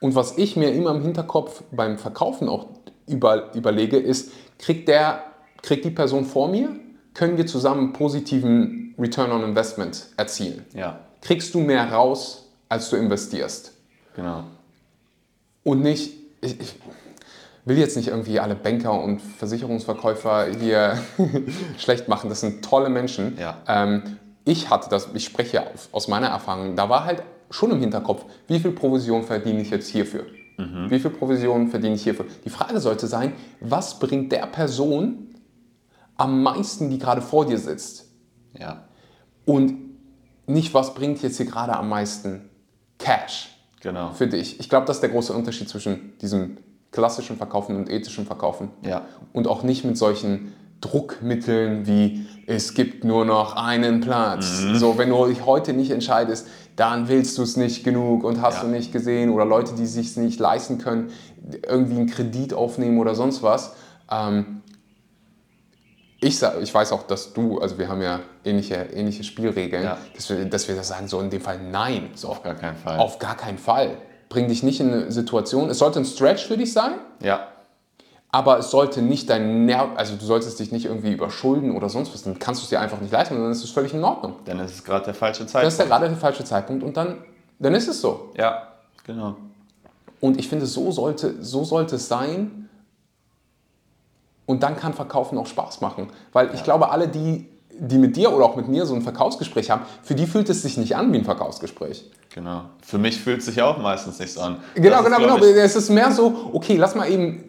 Und was ich mir immer im Hinterkopf beim Verkaufen auch über, überlege, ist, kriegt, der, kriegt die Person vor mir, können wir zusammen einen positiven Return on Investment erzielen? Ja, Kriegst du mehr raus, als du investierst? genau. Und nicht, ich, ich will jetzt nicht irgendwie alle Banker und Versicherungsverkäufer hier *laughs* schlecht machen, das sind tolle Menschen. Ja. Ähm, ich hatte das, ich spreche aus- aus meiner Erfahrung, da war halt schon im Hinterkopf, wie viel Provision verdiene ich jetzt hierfür? Wie viel Provision verdiene ich hierfür? Die Frage sollte sein, was bringt der Person am meisten, die gerade vor dir sitzt? Ja, Und nicht, was bringt jetzt hier gerade am meisten Cash? genau. für dich. Ich glaube, das ist der große Unterschied zwischen diesem klassischen Verkaufen und ethischen Verkaufen. Ja. Und auch nicht mit solchen Druckmitteln wie es gibt nur noch einen Platz. Mhm. So, wenn du dich heute nicht entscheidest, dann willst du es nicht genug und hast Ja. du nicht gesehen oder Leute, die sich nicht leisten können, irgendwie einen Kredit aufnehmen oder sonst was. Ähm, ich, sag, ich weiß auch, dass du, also wir haben ja ähnliche, ähnliche Spielregeln, Ja. dass, wir, dass wir das sagen, so in dem Fall nein. So, Auf gar keinen Fall. auf gar keinen Fall. Bring dich nicht in eine Situation. Es sollte ein Stretch für dich sein, Ja, aber es sollte nicht dein Nerv, also du solltest dich nicht irgendwie überschulden oder sonst was. Dann kannst du es dir einfach nicht leisten und dann ist es völlig in Ordnung. dann ist es gerade der falsche Das ist ja Zeitpunkt. gerade der falsche Zeitpunkt und dann, dann ist es so. Ja, genau. Und ich finde, so sollte, so sollte es sein. Und dann kann Verkaufen auch Spaß machen. Weil ich glaube, alle, die, die mit dir oder auch mit mir so ein Verkaufsgespräch haben, für die fühlt es sich nicht an wie ein Verkaufsgespräch. Genau. Für mich fühlt es sich auch meistens nicht so an. Genau, Das ist, genau, glaub genau. Ich, Es ist mehr so, okay, lass mal eben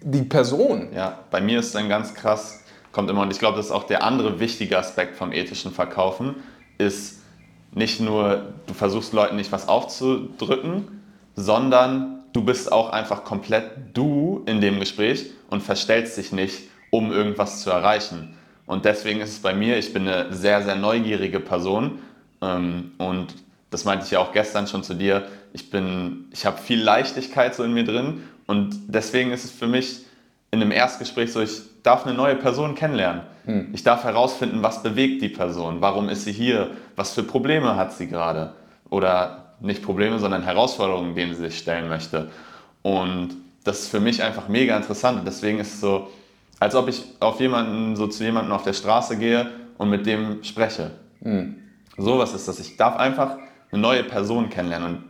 die Person. ja, bei mir ist dann ganz krass, kommt immer, und ich glaube, das ist auch der andere wichtige Aspekt vom ethischen Verkaufen, ist nicht nur, du versuchst Leuten nicht was aufzudrücken, sondern du bist auch einfach komplett du in dem Gespräch und verstellst dich nicht, um irgendwas zu erreichen. Und Und deswegen ist es bei mir, ich bin eine sehr, sehr neugierige Person. Ähm, und das meinte ich ja auch gestern schon zu dir. Ich bin, ich habe viel Leichtigkeit so in mir drin. Und deswegen ist es für mich in einem Erstgespräch so, ich darf eine neue Person kennenlernen. Hm. Ich darf herausfinden, was bewegt die Person, warum ist sie hier, was für Probleme hat sie gerade. Oder nicht Probleme, sondern Herausforderungen, denen sie sich stellen möchte. Und das ist für mich einfach mega interessant. Und deswegen ist es so, als ob ich auf jemanden, so zu jemandem auf der Straße gehe und mit dem spreche. Mhm. was ist das. Ich darf einfach eine neue Person kennenlernen. Und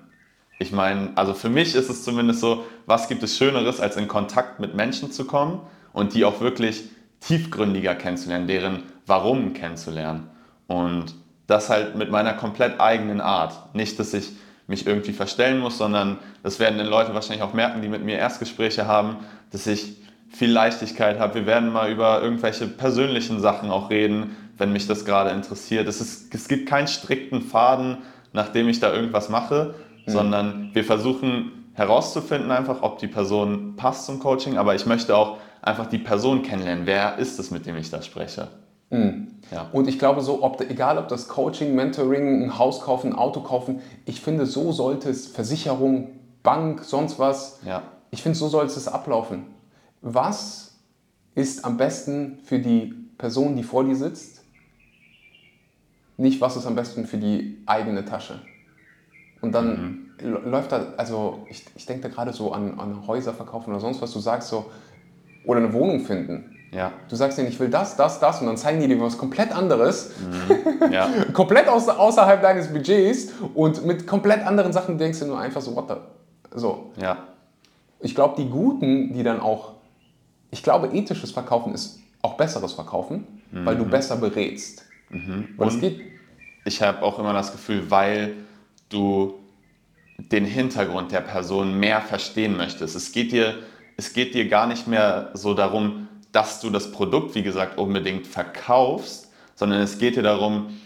ich meine, also für mich ist es zumindest so, was gibt es Schöneres, als in Kontakt mit Menschen zu kommen und die auch wirklich tiefgründiger kennenzulernen, deren Warum kennenzulernen. Und das halt mit meiner komplett eigenen Art. Nicht, dass ich mich irgendwie verstellen muss, sondern das werden dann Leute wahrscheinlich auch merken, die mit mir Erstgespräche haben, dass ich viel Leichtigkeit habe. Wir werden mal über irgendwelche persönlichen Sachen auch reden, wenn mich das gerade interessiert. Es, ist, es gibt keinen strikten Faden, nachdem ich da irgendwas mache, mhm. sondern wir versuchen herauszufinden einfach, ob die Person passt zum Coaching, aber ich möchte auch einfach die Person kennenlernen. Wer ist es, mit dem ich da spreche? Mhm. Ja. Und ich glaube so, ob, egal ob das Coaching, Mentoring, ein Haus kaufen, ein Auto kaufen, ich finde, so sollte es, Versicherung, Bank, sonst was, ja. ich finde, so sollte es ablaufen. Was ist am besten für die Person, die vor dir sitzt? Nicht, was ist am besten für die eigene Tasche. Und dann mhm. läuft da, also ich, ich denke da gerade so an, an Häuser verkaufen oder sonst was, du sagst so, oder eine Wohnung finden. Ja. Du sagst denen, ich will das, das, das und dann zeigen die dir was komplett anderes, mhm. ja. *laughs* komplett außer, außerhalb deines Budgets und mit komplett anderen Sachen denkst du nur einfach so, what the, so. Ja. Ich glaube, die Guten, die dann auch, ich glaube, ethisches Verkaufen ist auch besseres Verkaufen, mhm. weil du mhm. besser berätst. Mhm. Weil und es geht. Ich habe auch immer das Gefühl, weil du den Hintergrund der Person mehr verstehen möchtest. Es geht dir, es geht dir gar nicht mehr so darum, dass du das Produkt, wie gesagt, unbedingt verkaufst, sondern es geht dir darum,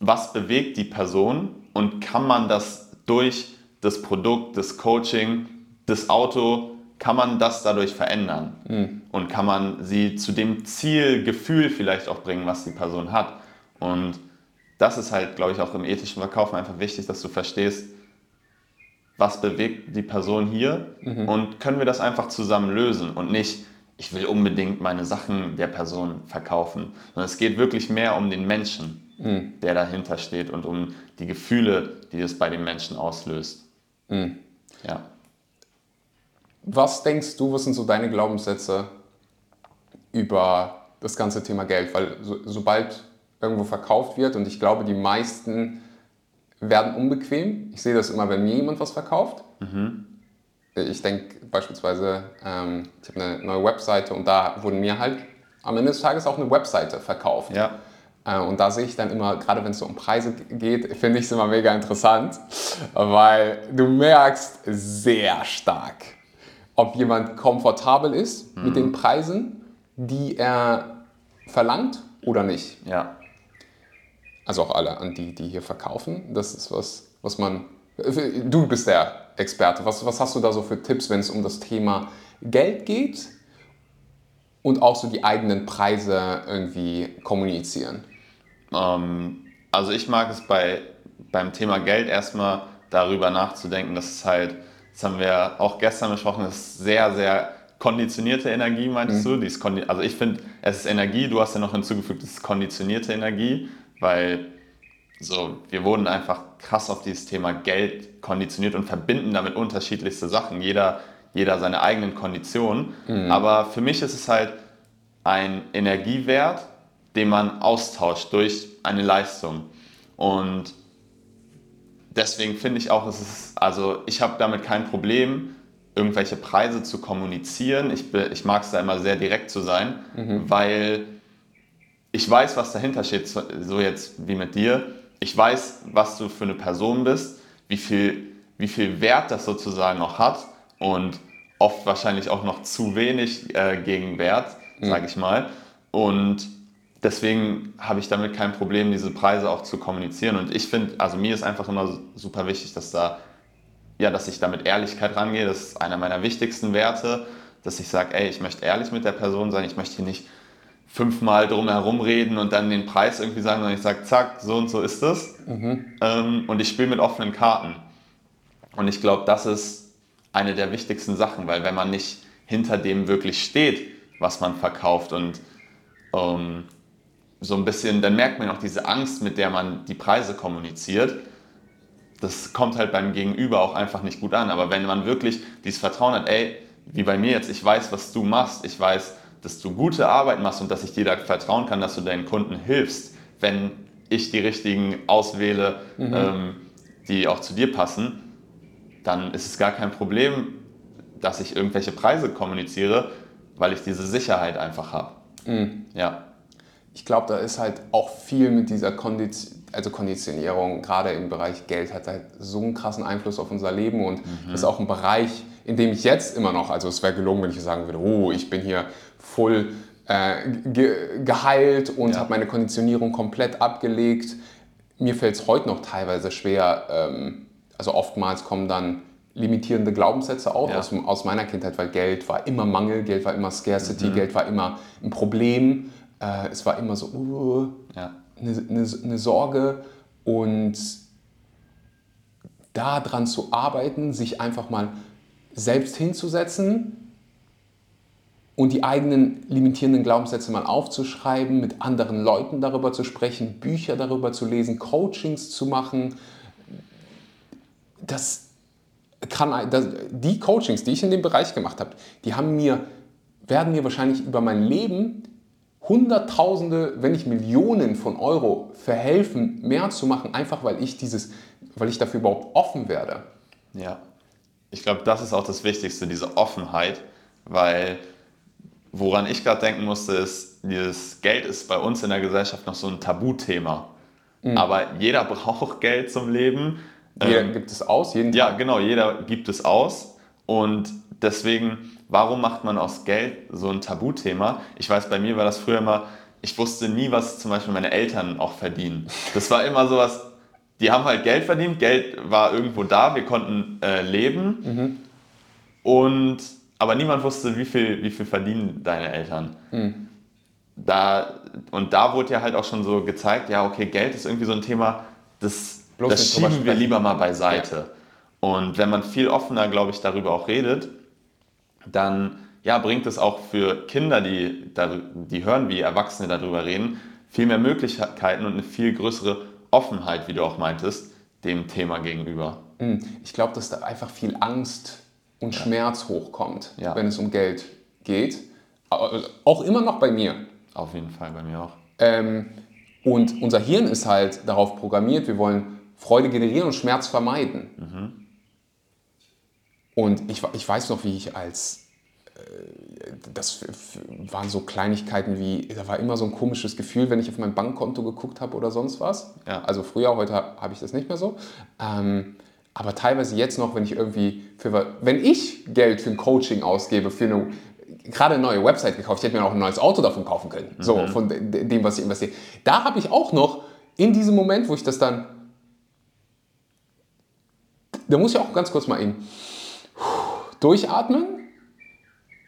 was bewegt die Person und kann man das durch das Produkt, das Coaching, das Auto, kann man das dadurch verändern mhm. und kann man sie zu dem Zielgefühl vielleicht auch bringen, was die Person hat. Und das ist halt, glaube ich, auch im ethischen Verkaufen einfach wichtig, dass du verstehst, was bewegt die Person hier mhm. und können wir das einfach zusammen lösen und nicht, ich will unbedingt meine Sachen der Person verkaufen, sondern es geht wirklich mehr um den Menschen, mhm. der dahinter steht und um die Gefühle, die es bei den Menschen auslöst. Mhm. Ja. Was denkst du, was sind so deine Glaubenssätze über das ganze Thema Geld? Weil so, sobald irgendwo verkauft wird und ich glaube, die meisten werden unbequem. Ich sehe das immer, wenn mir jemand was verkauft. Mhm ich denke beispielsweise, ähm, ich habe eine neue Webseite und da wurden mir halt am Ende des Tages auch eine Webseite verkauft. Ja. Äh, und da sehe ich dann immer, gerade wenn es so um Preise geht, finde ich es immer mega interessant, weil du merkst sehr stark, ob jemand komfortabel ist mhm. mit den Preisen, die er verlangt oder nicht. Ja. Also auch alle an die, die hier verkaufen. Das ist was, was man. Du bist der Experte. Was, was hast du da so für Tipps, wenn es um das Thema Geld geht und auch so die eigenen Preise irgendwie kommunizieren? Ähm, also ich mag es bei, beim Thema Geld erstmal darüber nachzudenken, dass es halt, das haben wir auch gestern besprochen, das ist sehr, sehr konditionierte Energie, meinst mhm. du? Die ist also ich finde, es ist Energie, du hast ja noch hinzugefügt, es ist konditionierte Energie, weil so, wir wurden einfach krass auf dieses Thema Geld konditioniert und verbinden damit unterschiedlichste Sachen. Jeder, jeder seine eigenen Konditionen. Mhm. Aber für mich ist es halt ein Energiewert, den man austauscht durch eine Leistung. Und deswegen finde ich auch, es ist, also ich habe damit kein Problem, irgendwelche Preise zu kommunizieren. Ich, ich mag es da immer sehr direkt zu sein, mhm. weil ich weiß, was dahinter steht, so jetzt wie mit dir ich weiß, was du für eine Person bist, wie viel, wie viel Wert das sozusagen noch hat und oft wahrscheinlich auch noch zu wenig äh, Gegenwert, mhm. sage ich mal. Und deswegen habe ich damit kein Problem, diese Preise auch zu kommunizieren. Und ich finde, also mir ist einfach immer super wichtig, dass da, ja, dass ich da mit Ehrlichkeit rangehe. Das ist einer meiner wichtigsten Werte, dass ich sage, ey, ich möchte ehrlich mit der Person sein, ich möchte hier nicht fünfmal drum herum reden und dann den Preis irgendwie sagen, sondern ich sage, zack, so und so ist das. Mhm. Ähm, und ich spiele mit offenen Karten. Und ich glaube, das ist eine der wichtigsten Sachen, weil wenn man nicht hinter dem wirklich steht, was man verkauft und ähm, so ein bisschen, dann merkt man auch diese Angst, mit der man die Preise kommuniziert. Das kommt halt beim Gegenüber auch einfach nicht gut an. Aber wenn man wirklich dieses Vertrauen hat, ey, wie bei mir jetzt, ich weiß, was du machst, ich weiß, dass du gute Arbeit machst und dass ich dir da vertrauen kann, dass du deinen Kunden hilfst, wenn ich die richtigen auswähle, mhm. ähm, die auch zu dir passen, dann ist es gar kein Problem, dass ich irgendwelche Preise kommuniziere, weil ich diese Sicherheit einfach habe. Mhm. Ja ich glaube, da ist halt auch viel mit dieser Kondition, also Konditionierung, gerade im Bereich Geld, hat halt so einen krassen Einfluss auf unser Leben und mhm. ist auch ein Bereich, in dem ich jetzt immer noch, also es wäre gelungen, wenn ich sagen würde, oh, ich bin hier voll äh, ge geheilt und ja. habe meine Konditionierung komplett abgelegt. Mir fällt es heute noch teilweise schwer, ähm, also oftmals kommen dann limitierende Glaubenssätze auf ja. aus, aus, meiner Kindheit, weil Geld war immer Mangel, Geld war immer Scarcity, mhm. Geld war immer ein Problem äh, es war immer so uh, ja. eine, eine, eine Sorge und daran zu arbeiten, sich einfach mal selbst hinzusetzen und die eigenen limitierenden Glaubenssätze mal aufzuschreiben, mit anderen Leuten darüber zu sprechen, Bücher darüber zu lesen, Coachings zu machen. Das kann, das, die Coachings, die ich in dem Bereich gemacht habe, die haben mir, werden mir wahrscheinlich über mein Leben Hunderttausende, wenn nicht Millionen von Euro verhelfen, mehr zu machen, einfach weil ich dieses, weil ich dafür überhaupt offen werde. Ja, ich glaube, das ist auch das Wichtigste, diese Offenheit, weil woran ich gerade denken musste, ist, dieses Geld ist bei uns in der Gesellschaft noch so ein Tabuthema. Mhm. Aber jeder braucht Geld zum Leben. Jeder ähm, gibt es aus, jeden Tag. Ja, genau, jeder gibt es aus. Und deswegen warum macht man aus Geld so ein Tabuthema? Ich weiß, bei mir war das früher immer, ich wusste nie, was zum Beispiel meine Eltern auch verdienen. Das war immer so was, die haben halt Geld verdient, Geld war irgendwo da, wir konnten äh, leben. Mhm. Und, aber niemand wusste, wie viel, wie viel verdienen deine Eltern. Mhm. Da, und da wurde ja halt auch schon so gezeigt, ja, okay, Geld ist irgendwie so ein Thema, das, das schieben wir lieber mal beiseite. Ja. Und wenn man viel offener, glaube ich, darüber auch redet, dann ja, bringt es auch für Kinder, die, die hören, wie Erwachsene darüber reden, viel mehr Möglichkeiten und eine viel größere Offenheit, wie du auch meintest, dem Thema gegenüber. Hm, ich glaube, dass da einfach viel Angst und ja. Schmerz hochkommt, ja. wenn es um Geld geht. Auch immer noch bei mir. Auf jeden Fall, bei mir auch. Ähm, und unser Hirn ist halt darauf programmiert, wir wollen Freude generieren und Schmerz vermeiden. Mhm. Und ich, ich weiß noch, wie ich als, äh, das waren so Kleinigkeiten wie, da war immer so ein komisches Gefühl, wenn ich auf mein Bankkonto geguckt habe oder sonst was. Ja. Also früher, heute habe ich das nicht mehr so. Ähm, aber teilweise jetzt noch, wenn ich irgendwie, für, wenn ich Geld für ein Coaching ausgebe, für eine, gerade eine neue Website gekauft, ich hätte mir auch ein neues Auto davon kaufen können, mhm. so von dem, was ich investiere. Da habe ich auch noch in diesem Moment, wo ich das dann, da muss ich auch ganz kurz mal eben Durchatmen.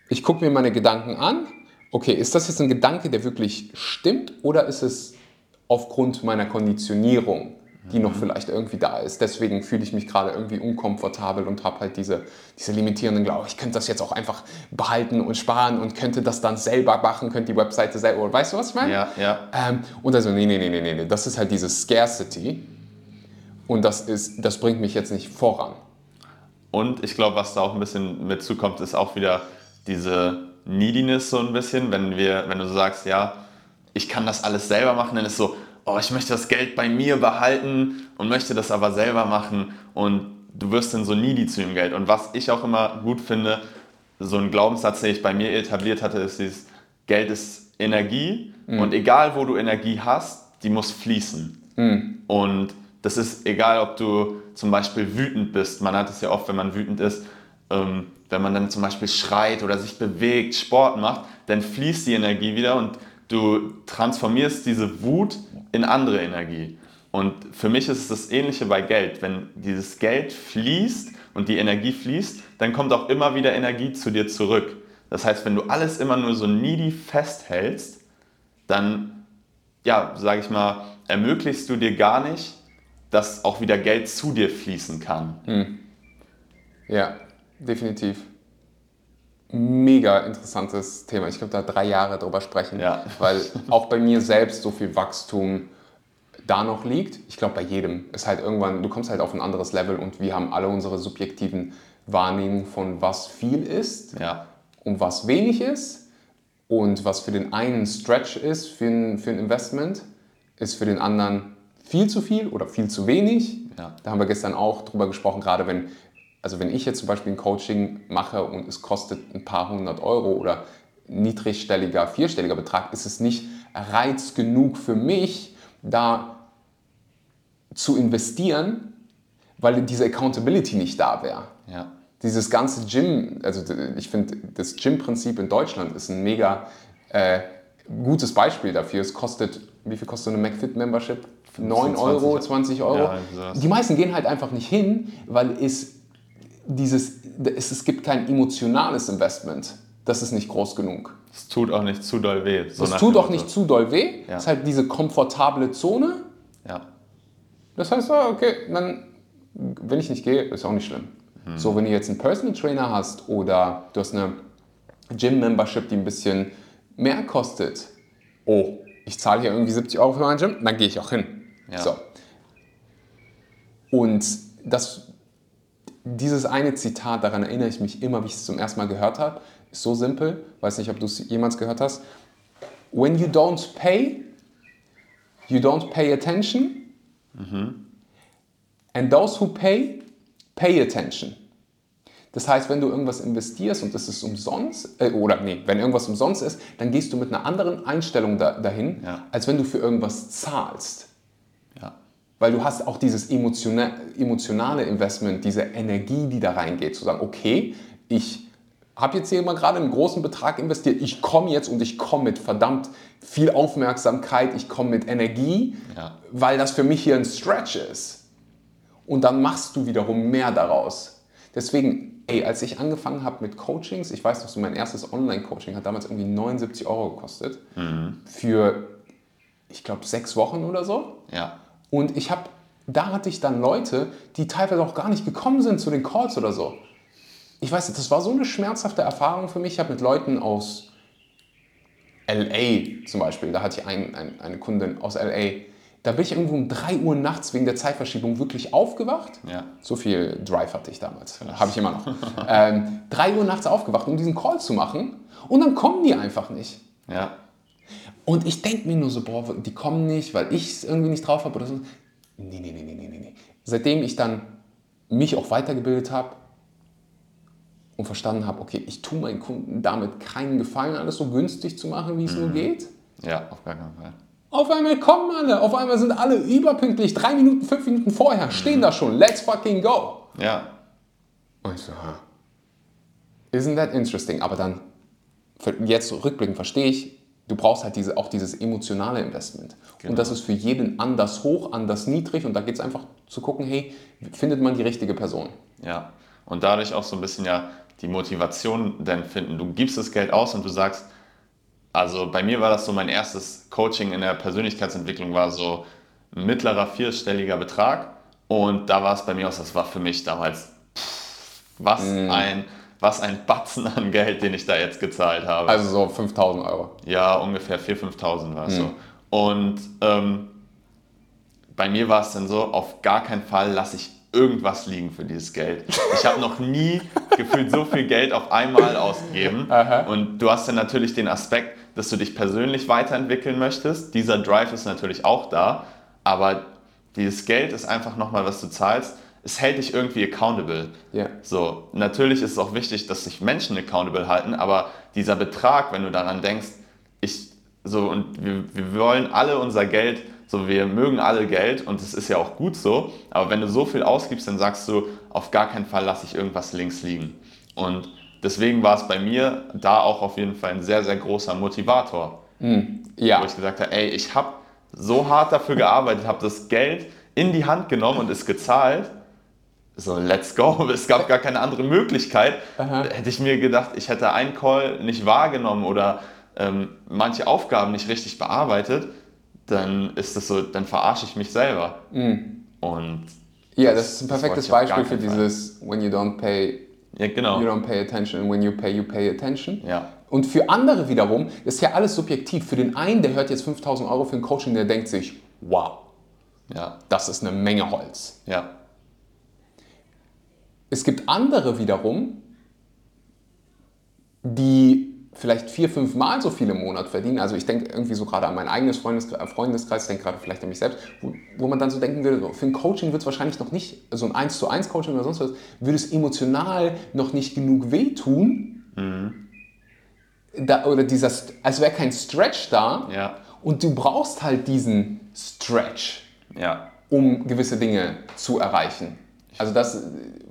Ich gucke mir meine Gedanken an. Okay, ist das jetzt ein Gedanke, der wirklich stimmt oder ist es aufgrund meiner Konditionierung, die noch vielleicht irgendwie da ist? Deswegen fühle ich mich gerade irgendwie unkomfortabel und habe halt diese, diese limitierenden Glauben. Ich könnte das jetzt auch einfach behalten und sparen und könnte das dann selber machen, könnte die Webseite selber. Weißt du, was ich meine? Ja, ja. Ähm, und also, nee, nee, nee, nee, nee. Das ist halt diese Scarcity. Und das, ist, das bringt mich jetzt nicht voran. Und ich glaube, was da auch ein bisschen mit zukommt, ist auch wieder diese Neediness so ein bisschen. Wenn, wir, wenn du sagst, ja, ich kann das alles selber machen, dann ist so, oh, ich möchte das Geld bei mir behalten und möchte das aber selber machen. Und du wirst dann so needy zu dem Geld. Und was ich auch immer gut finde, so ein Glaubenssatz, den ich bei mir etabliert hatte, ist dieses Geld ist Energie mhm. und egal wo du Energie hast, die muss fließen. Mhm. Und das ist egal, ob du zum Beispiel wütend bist. Man hat es ja oft, wenn man wütend ist, ähm, wenn man dann zum Beispiel schreit oder sich bewegt, Sport macht, dann fließt die Energie wieder und du transformierst diese Wut in andere Energie. Und für mich ist es das Ähnliche bei Geld. Wenn dieses Geld fließt und die Energie fließt, dann kommt auch immer wieder Energie zu dir zurück. Das heißt, wenn du alles immer nur so needy festhältst, dann, ja, sage ich mal, ermöglichst du dir gar nicht, dass auch wieder Geld zu dir fließen kann. Hm. Ja, definitiv. Mega interessantes Thema. Ich könnte da drei Jahre drüber sprechen, Ja. weil auch bei mir selbst so viel Wachstum da noch liegt. Ich glaube, bei jedem ist halt irgendwann, du kommst halt auf ein anderes Level und wir haben alle unsere subjektiven Wahrnehmungen von was viel ist Ja, und was wenig ist und was für den einen Stretch ist für ein, für ein Investment, ist für den anderen viel zu viel oder viel zu wenig. Ja. Da haben wir gestern auch drüber gesprochen, gerade wenn, also wenn ich jetzt zum Beispiel ein Coaching mache und es kostet ein paar hundert Euro oder niedrigstelliger, vierstelliger Betrag, ist es nicht Reiz genug für mich, da zu investieren, weil diese Accountability nicht da wäre ja, dieses ganze Gym, also ich finde, das Gym-Prinzip in Deutschland ist ein mega äh, gutes Beispiel dafür. Es kostet, wie viel kostet eine McFit-Membership? 9 Euro, 20 Euro. Ja. Die meisten gehen halt einfach nicht hin, weil es dieses, es, es gibt kein emotionales Investment. Das ist nicht groß genug. es tut auch nicht zu doll weh. So Es tut auch nicht zu doll weh. Ja. Es ist halt diese komfortable Zone. Ja, Das heißt, ah, okay, dann, wenn ich nicht gehe, ist auch nicht schlimm. So, wenn du jetzt einen Personal Trainer hast oder du hast eine Gym-Membership, die ein bisschen mehr kostet, oh, ich zahle hier irgendwie 70 Euro für mein Gym, dann gehe ich auch hin. Ja. So. Und das, dieses eine Zitat, daran erinnere ich mich immer, wie ich es zum ersten Mal gehört habe, ist so simpel, weiß nicht, ob du es jemals gehört hast. When you don't pay, you don't pay attention. And those who pay, pay attention. Das heißt, wenn du irgendwas investierst und das ist umsonst, äh, oder nee, wenn irgendwas umsonst ist, dann gehst du mit einer anderen Einstellung da, dahin, Ja. als wenn du für irgendwas zahlst. Weil du hast auch dieses emotiona emotionale Investment, diese Energie, die da reingeht, zu sagen, okay, ich habe jetzt hier mal gerade einen großen Betrag investiert, ich komme jetzt und ich komme mit verdammt viel Aufmerksamkeit, ich komme mit Energie, Ja. weil das für mich hier ein Stretch ist. Und dann machst du wiederum mehr daraus. Deswegen, ey, als ich angefangen habe mit Coachings, ich weiß noch so, mein erstes Online-Coaching hat damals irgendwie 79 Euro gekostet. Für, ich glaube, sechs Wochen oder so. ja, Und ich habe, da hatte ich dann Leute, die teilweise auch gar nicht gekommen sind zu den Calls oder so. Ich weiß nicht, das war so eine schmerzhafte Erfahrung für mich. Ich habe mit Leuten aus LA zum Beispiel, da hatte ich ein, ein, eine Kundin aus LA, da bin ich irgendwo um 3 Uhr nachts wegen der Zeitverschiebung wirklich aufgewacht. ja, So viel Drive hatte ich damals. Habe ich immer noch. ähm, 3 Uhr nachts aufgewacht, um diesen Call zu machen. Und dann kommen die einfach nicht. ja, Und ich denke mir nur so, boah, die kommen nicht, weil ich es irgendwie nicht drauf habe oder so. Nee, nee, nee, nee, nee, nee. Seitdem ich dann mich auch weitergebildet habe und verstanden habe, okay, ich tue meinen Kunden damit keinen Gefallen, alles so günstig zu machen, wie es nur geht. ja, auf gar keinen Fall. Auf einmal kommen alle, auf einmal sind alle überpünktlich, drei Minuten, fünf Minuten vorher, stehen da schon, let's fucking go. Ja, Und ich so, ha. Isn't that interesting? Aber dann, jetzt rückblickend verstehe ich, du brauchst halt diese, auch dieses emotionale Investment. Und das ist für jeden anders hoch, anders niedrig. Und da geht es einfach zu gucken, hey, findet man die richtige Person? Ja, und dadurch auch so ein bisschen ja die Motivation dann finden. Du gibst das Geld aus und du sagst, also bei mir war das so mein erstes Coaching in der Persönlichkeitsentwicklung war so ein mittlerer vierstelliger Betrag und da war es bei mir aus, das war für mich damals pff, was ein was ein Batzen an Geld, den ich da jetzt gezahlt habe. Also so 5000 Euro. Ja, ungefähr 4.000, 5.000 war es so. Und ähm, bei mir war es dann so, auf gar keinen Fall lasse ich irgendwas liegen für dieses Geld. Ich habe noch nie *laughs* gefühlt so viel Geld auf einmal ausgegeben. Und du hast dann natürlich den Aspekt, dass du dich persönlich weiterentwickeln möchtest. Dieser Drive ist natürlich auch da, aber dieses Geld ist einfach nochmal, was du zahlst. Es hält dich irgendwie accountable. Ja. So, natürlich ist es auch wichtig, dass sich Menschen accountable halten, aber dieser Betrag, wenn du daran denkst, ich so und wir, wir wollen alle unser Geld, so wir mögen alle Geld und es ist ja auch gut so, aber wenn du so viel ausgibst, dann sagst du, auf gar keinen Fall lasse ich irgendwas links liegen. Und deswegen war es bei mir da auch auf jeden Fall ein sehr, sehr großer Motivator Ja. wo ich gesagt habe, ey, ich habe so hart dafür gearbeitet, habe das Geld in die Hand genommen und es gezahlt. So, let's go. *laughs* Es gab gar keine andere Möglichkeit. Hätte ich mir gedacht, ich hätte einen Call nicht wahrgenommen oder ähm, manche Aufgaben nicht richtig bearbeitet, dann ist das so, dann verarsche ich mich selber. Mhm. Und Ja, das ist ein das perfektes Beispiel für dieses when you don't pay, ja, genau. you don't pay attention and when you pay, you pay attention. Ja. Und für andere wiederum ist ja alles subjektiv. Für den einen, der hört jetzt 5000 Euro für ein Coaching, der denkt sich, wow, Ja, das ist eine Menge Holz. ja, Es gibt andere wiederum, die vielleicht vier, fünf Mal so viel im Monat verdienen. Also ich denke irgendwie so gerade an mein eigenes Freundeskreis, Freundeskreis ich denke gerade vielleicht an mich selbst, wo, wo man dann so denken würde, für ein Coaching wird es wahrscheinlich noch nicht, so ein 1 zu 1 Coaching oder sonst was, würde es emotional noch nicht genug wehtun. Da, oder dieser, als wäre kein Stretch da. ja, Und du brauchst halt diesen Stretch, ja. um gewisse Dinge zu erreichen. Also das,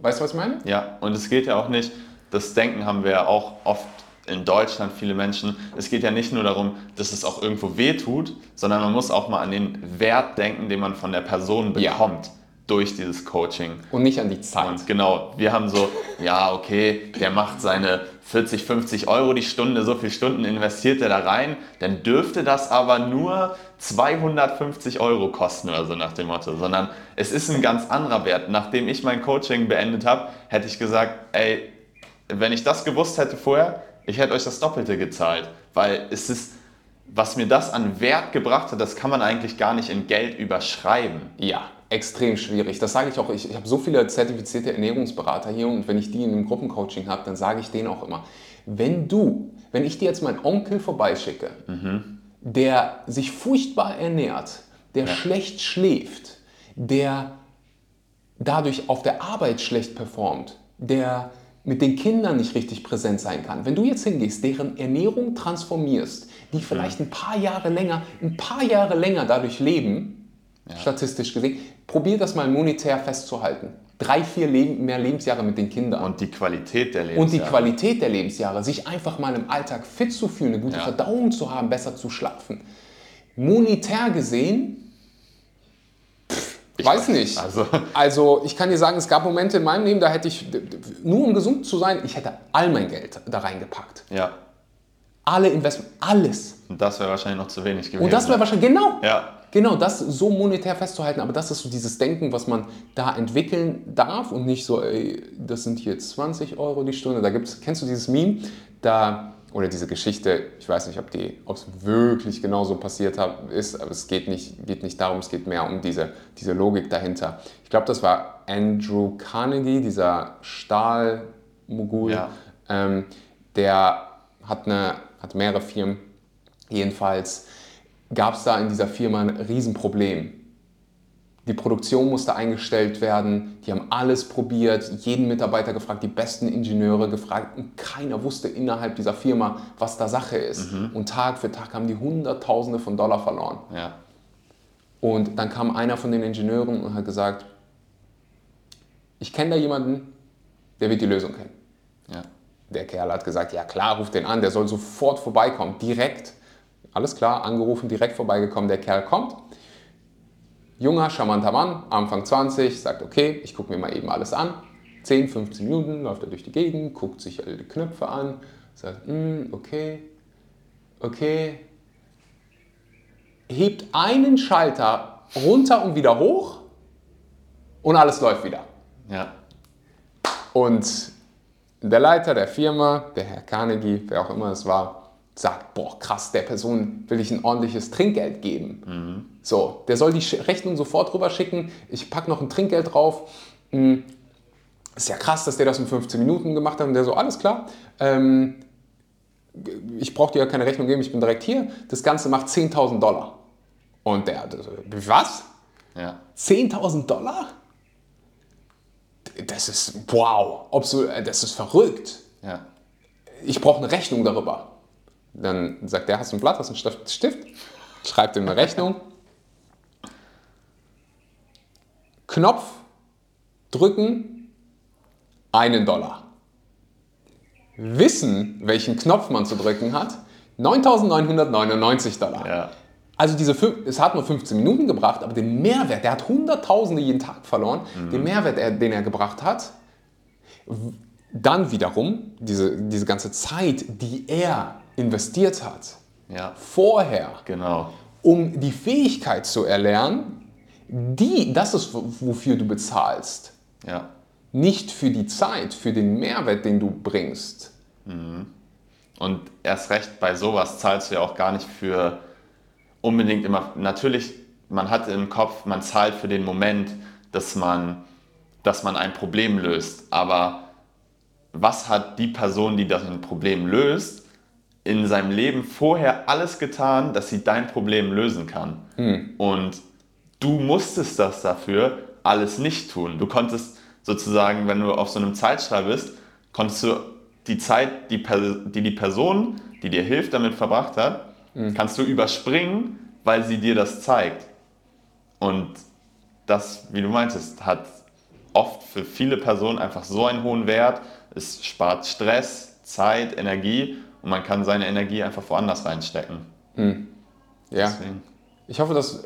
weißt du, was ich meine? Ja, und es geht ja auch nicht, das Denken haben wir ja auch oft in Deutschland, viele Menschen. Es geht ja nicht nur darum, dass es auch irgendwo weh tut, sondern man muss auch mal an den Wert denken, den man von der Person Ja. Durch dieses Coaching. Und nicht an die Zeit. Und genau, wir haben so, ja, okay, der macht seine 40, 50 Euro die Stunde, so viele Stunden investiert er da rein, dann dürfte das aber nur 250 Euro kosten oder so nach dem Motto, sondern es ist ein ganz anderer Wert. Nachdem ich mein Coaching beendet habe, hätte ich gesagt, ey, wenn ich das gewusst hätte vorher, ich hätte euch das Doppelte gezahlt, weil es ist, was mir das an Wert gebracht hat, das kann man eigentlich gar nicht in Geld überschreiben. Ja, extrem schwierig. Das sage ich auch. Ich, ich habe so viele zertifizierte Ernährungsberater hier und wenn ich die in einem Gruppencoaching habe, dann sage ich denen auch immer, wenn du, wenn ich dir jetzt meinen Onkel vorbeischicke, der sich furchtbar ernährt, der schlecht schläft, der dadurch auf der Arbeit schlecht performt, der mit den Kindern nicht richtig präsent sein kann. Wenn du jetzt hingehst, deren Ernährung transformierst, die vielleicht ein paar Jahre länger, ein paar Jahre länger dadurch leben, statistisch gesehen, probier das mal monetär festzuhalten. Drei, vier Leben, mehr Lebensjahre mit den Kindern. Und die Qualität der Und die Lebensjahre. Qualität der Lebensjahre, sich einfach mal im Alltag fit zu fühlen, eine gute Ja. Verdauung zu haben, besser zu schlafen. Monetär gesehen, pff, Ich weiß nicht. Also, *laughs* Also ich kann dir sagen, es gab Momente in meinem Leben, da hätte ich, nur um gesund zu sein, ich hätte all mein Geld da reingepackt. ja. Alle Investments, alles. Und das wäre wahrscheinlich noch zu wenig gewesen. Und das wäre wahrscheinlich, genau, Ja, genau, das so monetär festzuhalten, aber das ist so dieses Denken, was man da entwickeln darf und nicht so, ey, das sind hier 20 Euro die Stunde. Da gibt's, kennst du dieses Meme? Da, oder diese Geschichte, ich weiß nicht, ob die, ob es wirklich genauso passiert hat, ist, aber es geht nicht, geht nicht darum, es geht mehr um diese, diese Logik dahinter. Ich glaube, das war Andrew Carnegie, dieser Stahlmogul, Ja. ähm, der hat, eine, hat mehrere Firmen. Jedenfalls gab es da in dieser Firma ein Riesenproblem. Die Produktion musste eingestellt werden, die haben alles probiert, jeden Mitarbeiter gefragt, die besten Ingenieure gefragt und keiner wusste innerhalb dieser Firma, was da Sache ist. Und Tag für Tag haben die Hunderttausende von Dollar verloren. ja, Und dann kam einer von den Ingenieuren und hat gesagt, ich kenne da jemanden, der wird die Lösung kennen. ja, Der Kerl hat gesagt, ja klar, ruf den an, der soll sofort vorbeikommen, direkt. Alles klar, angerufen, direkt vorbeigekommen, der Kerl kommt. Junger, charmanter Mann, Anfang 20, sagt, okay, ich gucke mir mal eben alles an. 10, 15 Minuten läuft er durch die Gegend, guckt sich alle die Knöpfe an, sagt, "Hm, okay, okay. Hebt einen Schalter runter und wieder hoch und alles läuft wieder. ja, Und der Leiter der Firma, der Herr Carnegie, wer auch immer es war, sagt, boah, krass, der Person will ich ein ordentliches Trinkgeld geben. So, der soll die Rechnung sofort rüber schicken, ich packe noch ein Trinkgeld drauf. Hm, Ist ja krass, dass der das in 15 Minuten gemacht hat. Und der so, alles klar, ähm, ich brauche dir ja keine Rechnung geben, ich bin direkt hier. Das Ganze macht 10.000 Dollar. Und der, was? ja, 10.000 Dollar? Das ist, wow, äh, das ist verrückt. ja, Ich brauche eine Rechnung darüber. Dann sagt der, hast du ein Blatt, hast du einen Stift? Stift? Schreibt ihm eine Rechnung. Knopf drücken, einen Dollar. Wissen, welchen Knopf man zu drücken hat, 9.999 Dollar. ja, Also diese, es hat nur 15 Minuten gebracht, aber den Mehrwert, der hat Hunderttausende jeden Tag verloren, den Mehrwert, er- den er gebracht hat, dann wiederum diese, diese ganze Zeit, die er investiert hat, Ja, vorher, genau. um die Fähigkeit zu erlernen, die, das ist, wofür du bezahlst. Ja, Nicht für die Zeit, für den Mehrwert, den du bringst. Und erst recht bei sowas zahlst du ja auch gar nicht für unbedingt immer. Natürlich, man hat im Kopf, man zahlt für den Moment, dass man, dass man ein Problem löst. Aber was hat die Person, die das ein Problem löst, in seinem Leben vorher alles getan, dass sie dein Problem lösen kann? Und du musstest das dafür alles nicht tun. Du konntest sozusagen, wenn du auf so einem Zeitstrahl bist, konntest du die Zeit, die die, die Person, die dir hilft, damit verbracht hat, kannst du überspringen, weil sie dir das zeigt. Und das, wie du meintest, hat oft für viele Personen einfach so einen hohen Wert. Es spart Stress, Zeit, Energie und man kann seine Energie einfach woanders reinstecken. Ja. Deswegen. Ich hoffe, das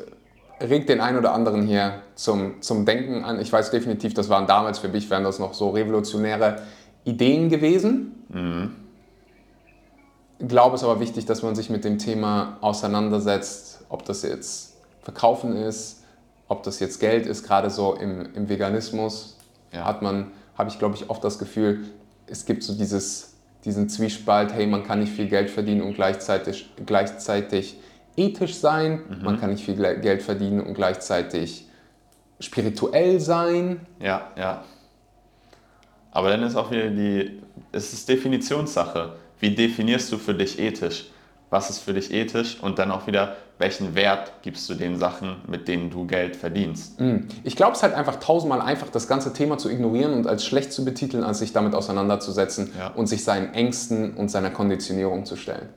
regt den einen oder anderen hier zum, zum Denken an. Ich weiß definitiv, das waren damals für mich, wären das noch so revolutionäre Ideen gewesen. Ich glaube, es ist aber wichtig, dass man sich mit dem Thema auseinandersetzt, ob das jetzt Verkaufen ist, ob das jetzt Geld ist, gerade so im, im Veganismus Ja. hat man, habe ich glaube ich oft das Gefühl, es gibt so dieses, diesen Zwiespalt, hey, man kann nicht viel Geld verdienen und gleichzeitig, gleichzeitig ethisch sein, man kann nicht viel Geld verdienen und gleichzeitig spirituell sein. Ja, ja. Aber dann ist auch wieder die, es ist Definitionssache. Wie definierst du für dich ethisch? Was ist für dich ethisch? Und dann auch wieder, welchen Wert gibst du den Sachen, mit denen du Geld verdienst? Ich glaube, es ist halt einfach tausendmal einfach, das ganze Thema zu ignorieren und als schlecht zu betiteln, als sich damit auseinanderzusetzen Ja. und sich seinen Ängsten und seiner Konditionierung zu stellen.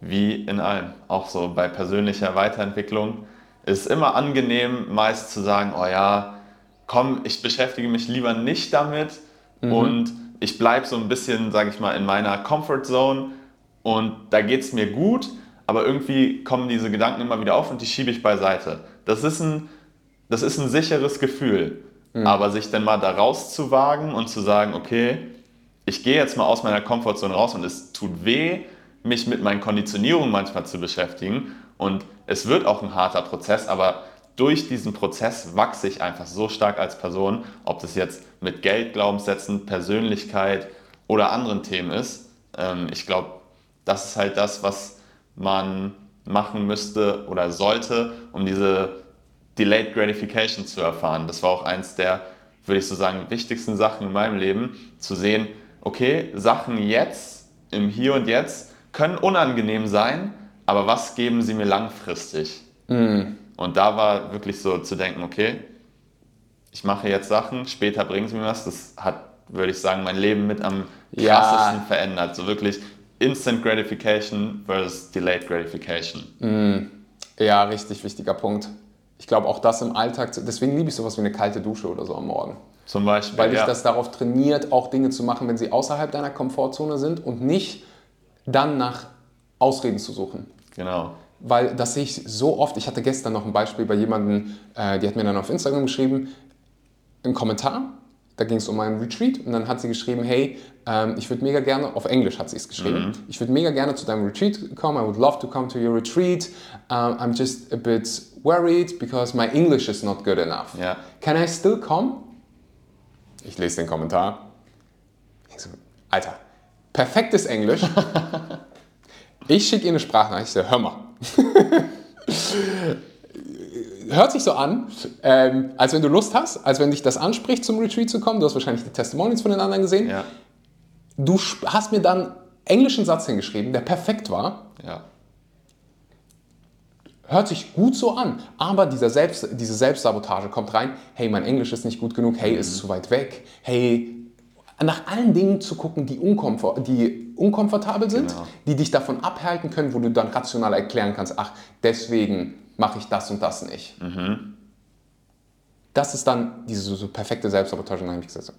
Wie in allem. Auch so bei persönlicher Weiterentwicklung ist es immer angenehm, meist zu sagen, oh ja, komm, ich beschäftige mich lieber nicht damit und ich bleibe so ein bisschen, sage ich mal, in meiner Comfort Zone und da geht es mir gut, aber irgendwie kommen diese Gedanken immer wieder auf und die schiebe ich beiseite. Das ist ein, das ist ein sicheres Gefühl, aber sich dann mal da rauszuwagen und zu sagen, okay, ich gehe jetzt mal aus meiner Komfortzone raus und es tut weh, mich mit meinen Konditionierungen manchmal zu beschäftigen. Und es wird auch ein harter Prozess, aber durch diesen Prozess wachse ich einfach so stark als Person, ob das jetzt mit Geld, Glaubenssätzen, Persönlichkeit oder anderen Themen ist. Ähm, ich glaube, das ist halt das, was man machen müsste oder sollte, um diese Delayed Gratification zu erfahren. Das war auch eins der, würde ich so sagen, wichtigsten Sachen in meinem Leben, zu sehen, okay, Sachen jetzt, im Hier und Jetzt, können unangenehm sein, aber was geben sie mir langfristig? Und da war wirklich so zu denken, okay, ich mache jetzt Sachen, später bringen sie mir was. Das hat, würde ich sagen, mein Leben mit am Ja. krassesten verändert. So wirklich Instant Gratification versus Delayed Gratification. Ja, richtig wichtiger Punkt. Ich glaube auch das im Alltag, deswegen liebe ich sowas wie eine kalte Dusche oder so am Morgen. Zum Beispiel. Weil dich ja. das darauf trainiert, auch Dinge zu machen, wenn sie außerhalb deiner Komfortzone sind und nicht dann nach Ausreden zu suchen. Genau. Weil das sehe ich so oft. Ich hatte gestern noch ein Beispiel bei jemandem, äh, die hat mir dann auf Instagram geschrieben, einen Kommentar. Da ging es um einen Retreat und dann hat sie geschrieben, hey, ähm, ich würde mega gerne, auf Englisch hat sie es geschrieben, ich würde mega gerne zu deinem Retreat kommen, I would love to come to your retreat. Um, I'm just a bit worried because my English is not good enough. Ja. Can I still come? Ich lese den Kommentar. Ich so, Alter, perfektes Englisch. *laughs* Ich schicke ihr eine Sprachnachricht, ich so, hör mal. *laughs* Hört sich so an, ähm, als wenn du Lust hast, als wenn dich das anspricht, zum Retreat zu kommen. Du hast wahrscheinlich die Testimonials von den anderen gesehen. Ja. Du hast mir dann einen englischen Satz hingeschrieben, der perfekt war. Ja. Hört sich gut so an, aber dieser Selbst, diese Selbstsabotage kommt rein. Hey, mein Englisch ist nicht gut genug. Hey, ist zu weit weg. Hey, nach allen Dingen zu gucken, die, unkomfort, die unkomfortabel sind, Genau. die dich davon abhalten können, wo du dann rational erklären kannst, ach, deswegen mache ich das und das nicht. Das ist dann diese so, so perfekte Selbstsabotage. Und dann habe ich gesagt, so,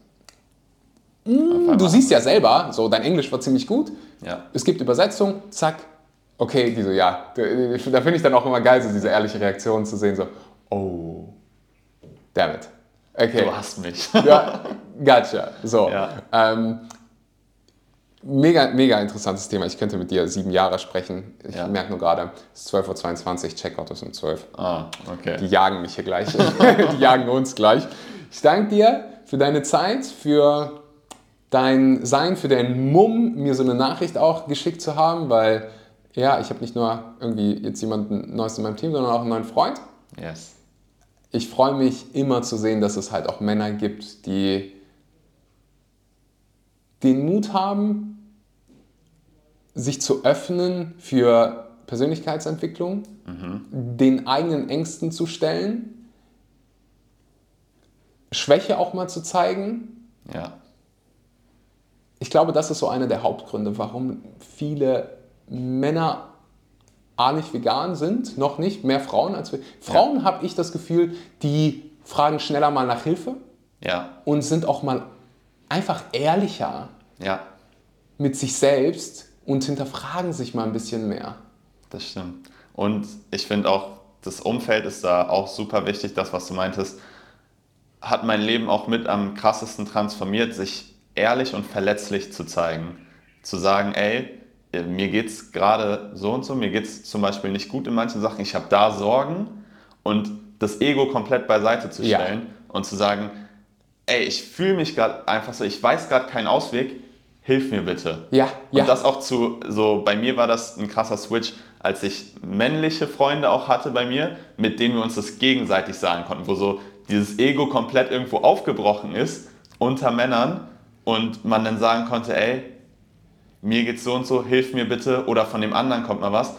Auf du siehst ja selber, so dein Englisch war ziemlich gut. Ja. Es gibt Übersetzung, zack. Okay, die so, ja. Da da finde ich dann auch immer geil, so diese ehrliche Reaktion zu sehen, so, oh, damn it. Okay. Du hast mich. Ja, gotcha. So. Ja. Ähm, Mega, mega interessantes Thema. Ich könnte mit dir sieben Jahre sprechen. Ich Ja. merke nur gerade, es ist 12.22 Uhr, Checkout ist um 12 Ah, okay. Die jagen mich hier gleich. *laughs* Die jagen uns gleich. Ich danke dir für deine Zeit, für dein Sein, für deinen Mumm, mir so eine Nachricht auch geschickt zu haben, weil ja, ich habe nicht nur irgendwie jetzt jemanden Neues in meinem Team, sondern auch einen neuen Freund. Yes. Ich freue mich immer zu sehen, dass es halt auch Männer gibt, die den Mut haben, sich zu öffnen für Persönlichkeitsentwicklung, den eigenen Ängsten zu stellen, Schwäche auch mal zu zeigen. Ja. Ich glaube, das ist so einer der Hauptgründe, warum viele Männer A nicht vegan sind, noch nicht, mehr Frauen als wir. Frauen habe ich das Gefühl, die fragen schneller mal nach Hilfe Ja. und sind auch mal einfach ehrlicher Ja. mit sich selbst und hinterfragen sich mal ein bisschen mehr. Das stimmt. Und ich finde auch, das Umfeld ist da auch super wichtig. Das, was du meintest, hat mein Leben auch mit am krassesten transformiert, sich ehrlich und verletzlich zu zeigen. Zu sagen, ey, äh, mir geht es gerade so und so, mir geht es zum Beispiel nicht gut in manchen Sachen, ich habe da Sorgen und das Ego komplett beiseite zu Ja. stellen und zu sagen, ey, ich fühle mich gerade einfach so, ich weiß gerade keinen Ausweg, hilf mir bitte. Ja, ja. Und das auch zu, so bei mir war das ein krasser Switch, als ich männliche Freunde auch hatte bei mir, mit denen wir uns das gegenseitig sagen konnten, wo so dieses Ego komplett irgendwo aufgebrochen ist unter Männern und man dann sagen konnte, ey, mir geht's so und so, hilf mir bitte oder von dem anderen kommt mal was.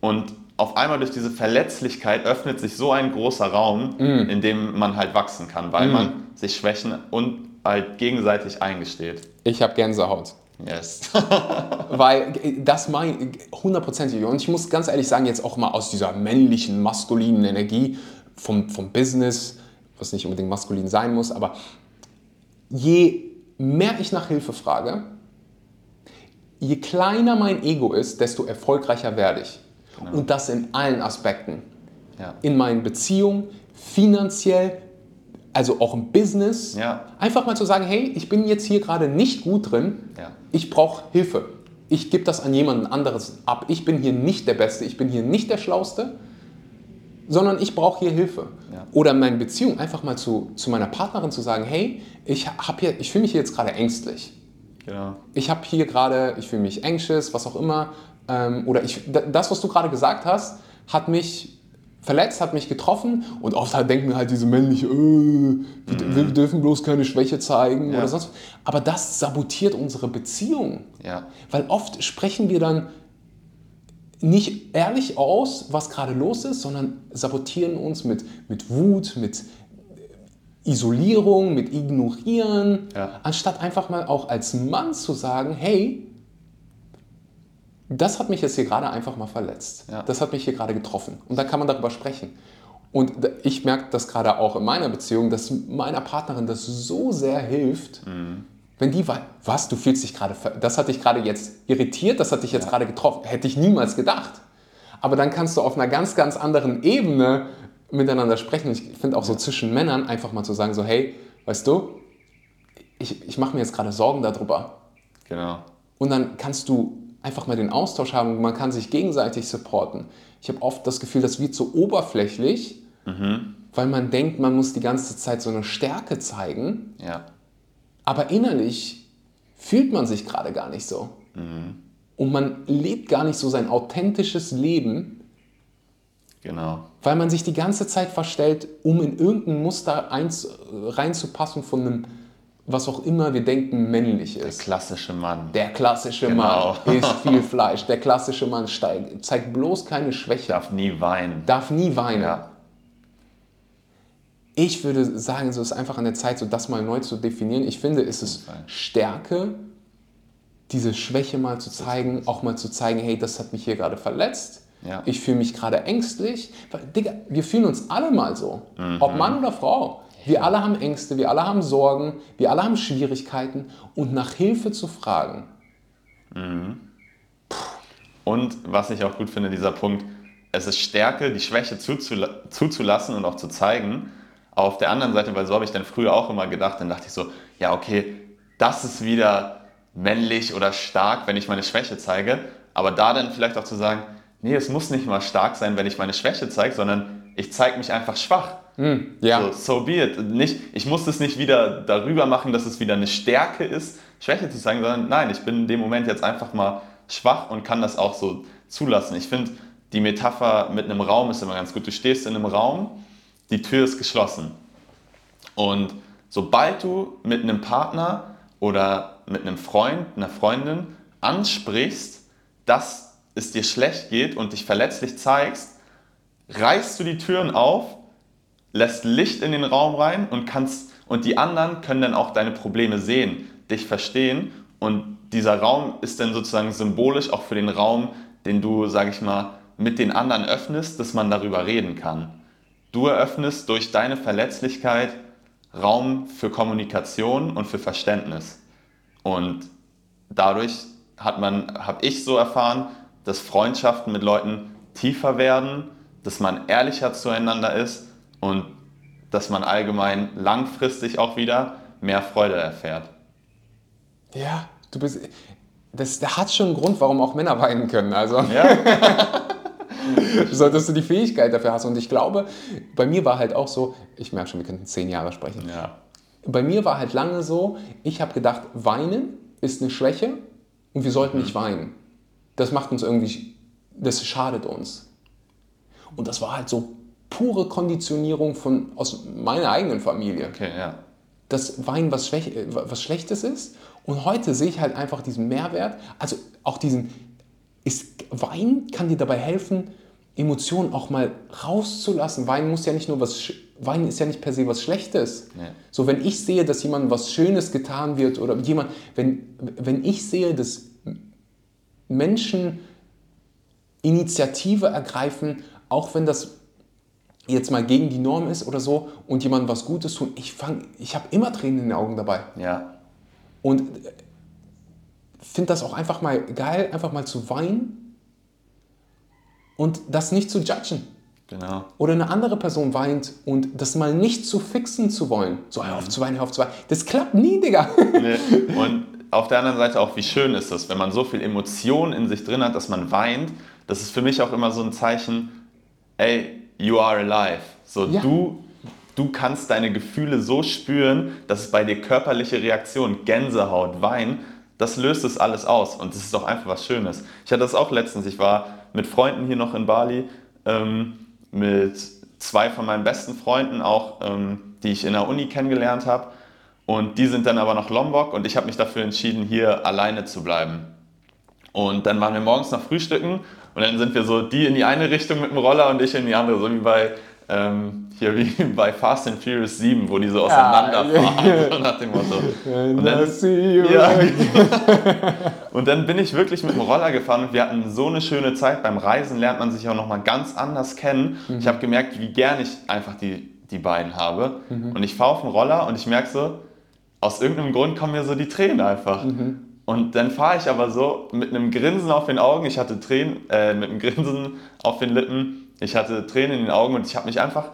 Und auf einmal durch diese Verletzlichkeit öffnet sich so ein großer Raum, in dem man halt wachsen kann, weil man sich Schwächen und halt gegenseitig eingesteht. Ich habe Gänsehaut. Yes. *laughs* Weil das mein hundertprozentig. Und ich muss ganz ehrlich sagen, jetzt auch mal aus dieser männlichen, maskulinen Energie vom, vom Business, was nicht unbedingt maskulin sein muss, aber je mehr ich nach Hilfe frage, je kleiner mein Ego ist, desto erfolgreicher werde ich. Und das in allen Aspekten. ja. In meinen Beziehungen, finanziell, also auch im Business. Ja. Einfach mal zu sagen, hey, ich bin jetzt hier gerade nicht gut drin, Ja. ich brauche Hilfe. Ich gebe das an jemanden anderes ab. Ich bin hier nicht der Beste, ich bin hier nicht der Schlauste, sondern ich brauche hier Hilfe. Ja. Oder in meinen Beziehungen einfach mal zu, zu meiner Partnerin zu sagen, hey, ich, hab hier- ich fühle mich hier jetzt gerade ängstlich. Genau. Ich habe hier gerade, ich fühle mich anxious, was auch immer. Ähm, oder ich, das, was du gerade gesagt hast, hat mich verletzt, hat mich getroffen. Und oft halt denken halt diese männliche, äh, wir, wir dürfen bloß keine Schwäche zeigen Ja. oder sonst. Aber das sabotiert unsere Beziehung. Ja. Weil oft sprechen wir dann nicht ehrlich aus, was gerade los ist, sondern sabotieren uns mit, mit Wut, mit Isolierung, mit Ignorieren, Ja. anstatt einfach mal auch als Mann zu sagen, hey, das hat mich jetzt hier gerade einfach mal verletzt. Ja. Das hat mich hier gerade getroffen. Und da kann man darüber sprechen. Und ich merke das gerade auch in meiner Beziehung, dass meiner Partnerin das so sehr hilft, wenn die weiß, was, du fühlst dich gerade, das hat dich gerade jetzt irritiert, das hat dich jetzt gerade getroffen, hätte ich niemals gedacht. Aber dann kannst du auf einer ganz, ganz anderen Ebene miteinander sprechen. Ich finde auch so zwischen Männern einfach mal zu sagen, so hey, weißt du, ich, ich mache mir jetzt gerade Sorgen darüber. Genau. Und dann kannst du einfach mal den Austausch haben, man kann sich gegenseitig supporten. Ich habe oft das Gefühl, das wird so oberflächlich, weil man denkt, man muss die ganze Zeit so eine Stärke zeigen, Ja. aber innerlich fühlt man sich gerade gar nicht so. Und man lebt gar nicht so sein authentisches Leben, Genau. weil man sich die ganze Zeit verstellt, um in irgendein Muster eins, reinzupassen von einem, was auch immer wir denken männlich Der ist. klassische Mann. Der klassische Genau. Mann *laughs* isst viel Fleisch. Der klassische Mann steigt, zeigt bloß keine Schwäche, darf nie weinen. darf nie weinen. Ja. Ich würde sagen, so ist einfach an der Zeit, so das mal neu zu definieren. Ich finde, es ist. Stärke, diese Schwäche mal zu zeigen, auch mal zu zeigen, hey, das hat mich hier gerade verletzt. Ja. Ich fühle mich gerade ängstlich. Weil, Digga, wir fühlen uns alle mal so. Ob Mann oder Frau. Wir alle haben Ängste, wir alle haben Sorgen, wir alle haben Schwierigkeiten. Und nach Hilfe zu fragen, Und was ich auch gut finde, dieser Punkt, es ist Stärke, die Schwäche zuzula zuzulassen und auch zu zeigen. Auf der anderen Seite, weil so habe ich dann früher auch immer gedacht, dann dachte ich so, ja, okay, das ist wieder männlich oder stark, wenn ich meine Schwäche zeige. Aber da dann vielleicht auch zu sagen, nee, es muss nicht mal stark sein, wenn ich meine Schwäche zeige, sondern ich zeige mich einfach schwach. Mm, ja. So, so be it. Nicht, ich muss es nicht wieder darüber machen, dass es wieder eine Stärke ist, Schwäche zu zeigen, sondern nein, ich bin in dem Moment jetzt einfach mal schwach und kann das auch so zulassen. Ich finde, die Metapher mit einem Raum ist immer ganz gut. Du stehst in einem Raum, die Tür ist geschlossen. Und sobald du mit einem Partner oder mit einem Freund, einer Freundin ansprichst, dass es dir schlecht geht und dich verletzlich zeigst, reißt du die Türen auf, lässt Licht in den Raum rein und kannst und die anderen können dann auch deine Probleme sehen, dich verstehen und dieser Raum ist dann sozusagen symbolisch auch für den Raum, den du, sag ich mal, mit den anderen öffnest, dass man darüber reden kann. Du eröffnest durch deine Verletzlichkeit Raum für Kommunikation und für Verständnis. Und dadurch hat man, habe ich so erfahren, dass Freundschaften mit Leuten tiefer werden, dass man ehrlicher zueinander ist und dass man allgemein langfristig auch wieder mehr Freude erfährt. Ja, du bist. Das, hat schon einen Grund, warum auch Männer weinen können. Also. Ja. so, dass *laughs* du die Fähigkeit dafür hast. Und ich glaube, bei mir war halt auch so, ich merke schon, wir könnten zehn Jahre sprechen. ja. Bei mir war halt lange so, ich habe gedacht, weinen ist eine Schwäche und wir sollten nicht weinen. Das macht uns irgendwie, das schadet uns. Und das war halt so pure Konditionierung von, aus meiner eigenen Familie. Okay, ja. Dass Wein was, Schwäch, äh, was Schlechtes ist. Und heute sehe ich halt einfach diesen Mehrwert, also auch diesen, ist, Wein kann dir dabei helfen, Emotionen auch mal rauszulassen. Wein muss ja nicht nur was, Wein ist ja nicht per se was Schlechtes. Nee. So, wenn ich sehe, dass jemandem was Schönes getan wird oder jemand, wenn, wenn ich sehe, dass Menschen Initiative ergreifen, auch wenn das jetzt mal gegen die Norm ist oder so und jemandem was Gutes tun, ich, fang, ich habe immer Tränen in den Augen dabei. Ja. Und finde das auch einfach mal geil, einfach mal zu weinen und das nicht zu judgen. Genau. Oder eine andere Person weint und das mal nicht zu fixen zu wollen. So, hör auf zu weinen, hör auf zu weinen. Das klappt nie, Digga. Nee. Und auf der anderen Seite auch, wie schön ist es, wenn man so viel Emotion in sich drin hat, dass man weint. Das ist für mich auch immer so ein Zeichen, ey, you are alive. So, Ja. du, du kannst deine Gefühle so spüren, dass es bei dir körperliche Reaktionen, Gänsehaut, Wein, das löst es alles aus. Und das ist doch einfach was Schönes. Ich hatte das auch letztens. Ich war mit Freunden hier noch in Bali, ähm, mit zwei von meinen besten Freunden auch, ähm, die ich in der Uni kennengelernt habe. Und die sind dann aber nach Lombok und ich habe mich dafür entschieden, hier alleine zu bleiben. Und dann waren wir morgens noch frühstücken und dann sind wir so, die in die eine Richtung mit dem Roller und ich in die andere, so wie bei, ähm, hier wie *laughs* bei Fast and Furious 7, wo die so auseinanderfahren, ja. so *laughs* nach dem Motto. Und dann- I see you Ja. *laughs* Und dann bin ich wirklich mit dem Roller gefahren und wir hatten so eine schöne Zeit. Beim Reisen lernt man sich auch nochmal ganz anders kennen. Ich habe gemerkt, wie gern ich einfach die, die beiden habe. Und ich fahre auf dem Roller und ich merke so, aus irgendeinem Grund kommen mir so die Tränen einfach. Und dann fahre ich aber so mit einem Grinsen auf den Augen. Ich hatte Tränen, äh, mit einem Grinsen auf den Lippen. Ich hatte Tränen in den Augen und ich habe mich einfach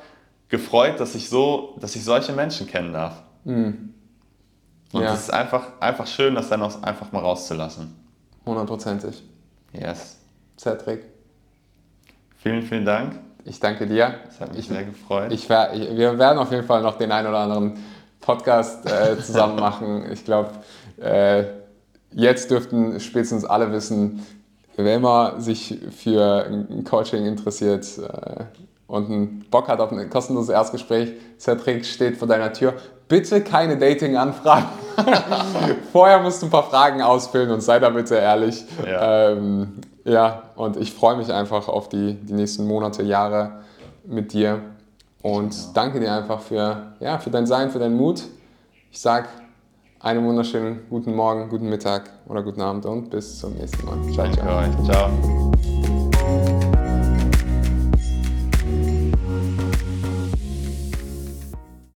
gefreut, dass ich so, dass ich solche Menschen kennen darf. Und Ja. es ist einfach, einfach schön, das dann auch einfach mal rauszulassen. Hundertprozentig. Yes. Cedric, Vielen, vielen Dank. ich danke dir. Das hat mich Ich, sehr gefreut. ich, ich, wir werden auf jeden Fall noch den einen oder anderen Podcast äh, zusammen *laughs* machen. Ich glaube, äh, jetzt dürften spätestens alle wissen, wer immer sich für ein Coaching interessiert äh, und einen Bock hat auf ein kostenloses Erstgespräch, Cedric steht vor deiner Tür. Bitte keine Dating-Anfragen. *laughs* Vorher musst du ein paar Fragen ausfüllen und sei da bitte ehrlich. Ja. Ähm, ja, und ich freue mich einfach auf die, die nächsten Monate, Jahre mit dir. Und danke dir einfach für, ja, für dein Sein, für deinen Mut. Ich sag einen wunderschönen guten Morgen, guten Mittag oder guten Abend und bis zum nächsten Mal. Ciao, Danke ciao. euch. Ciao.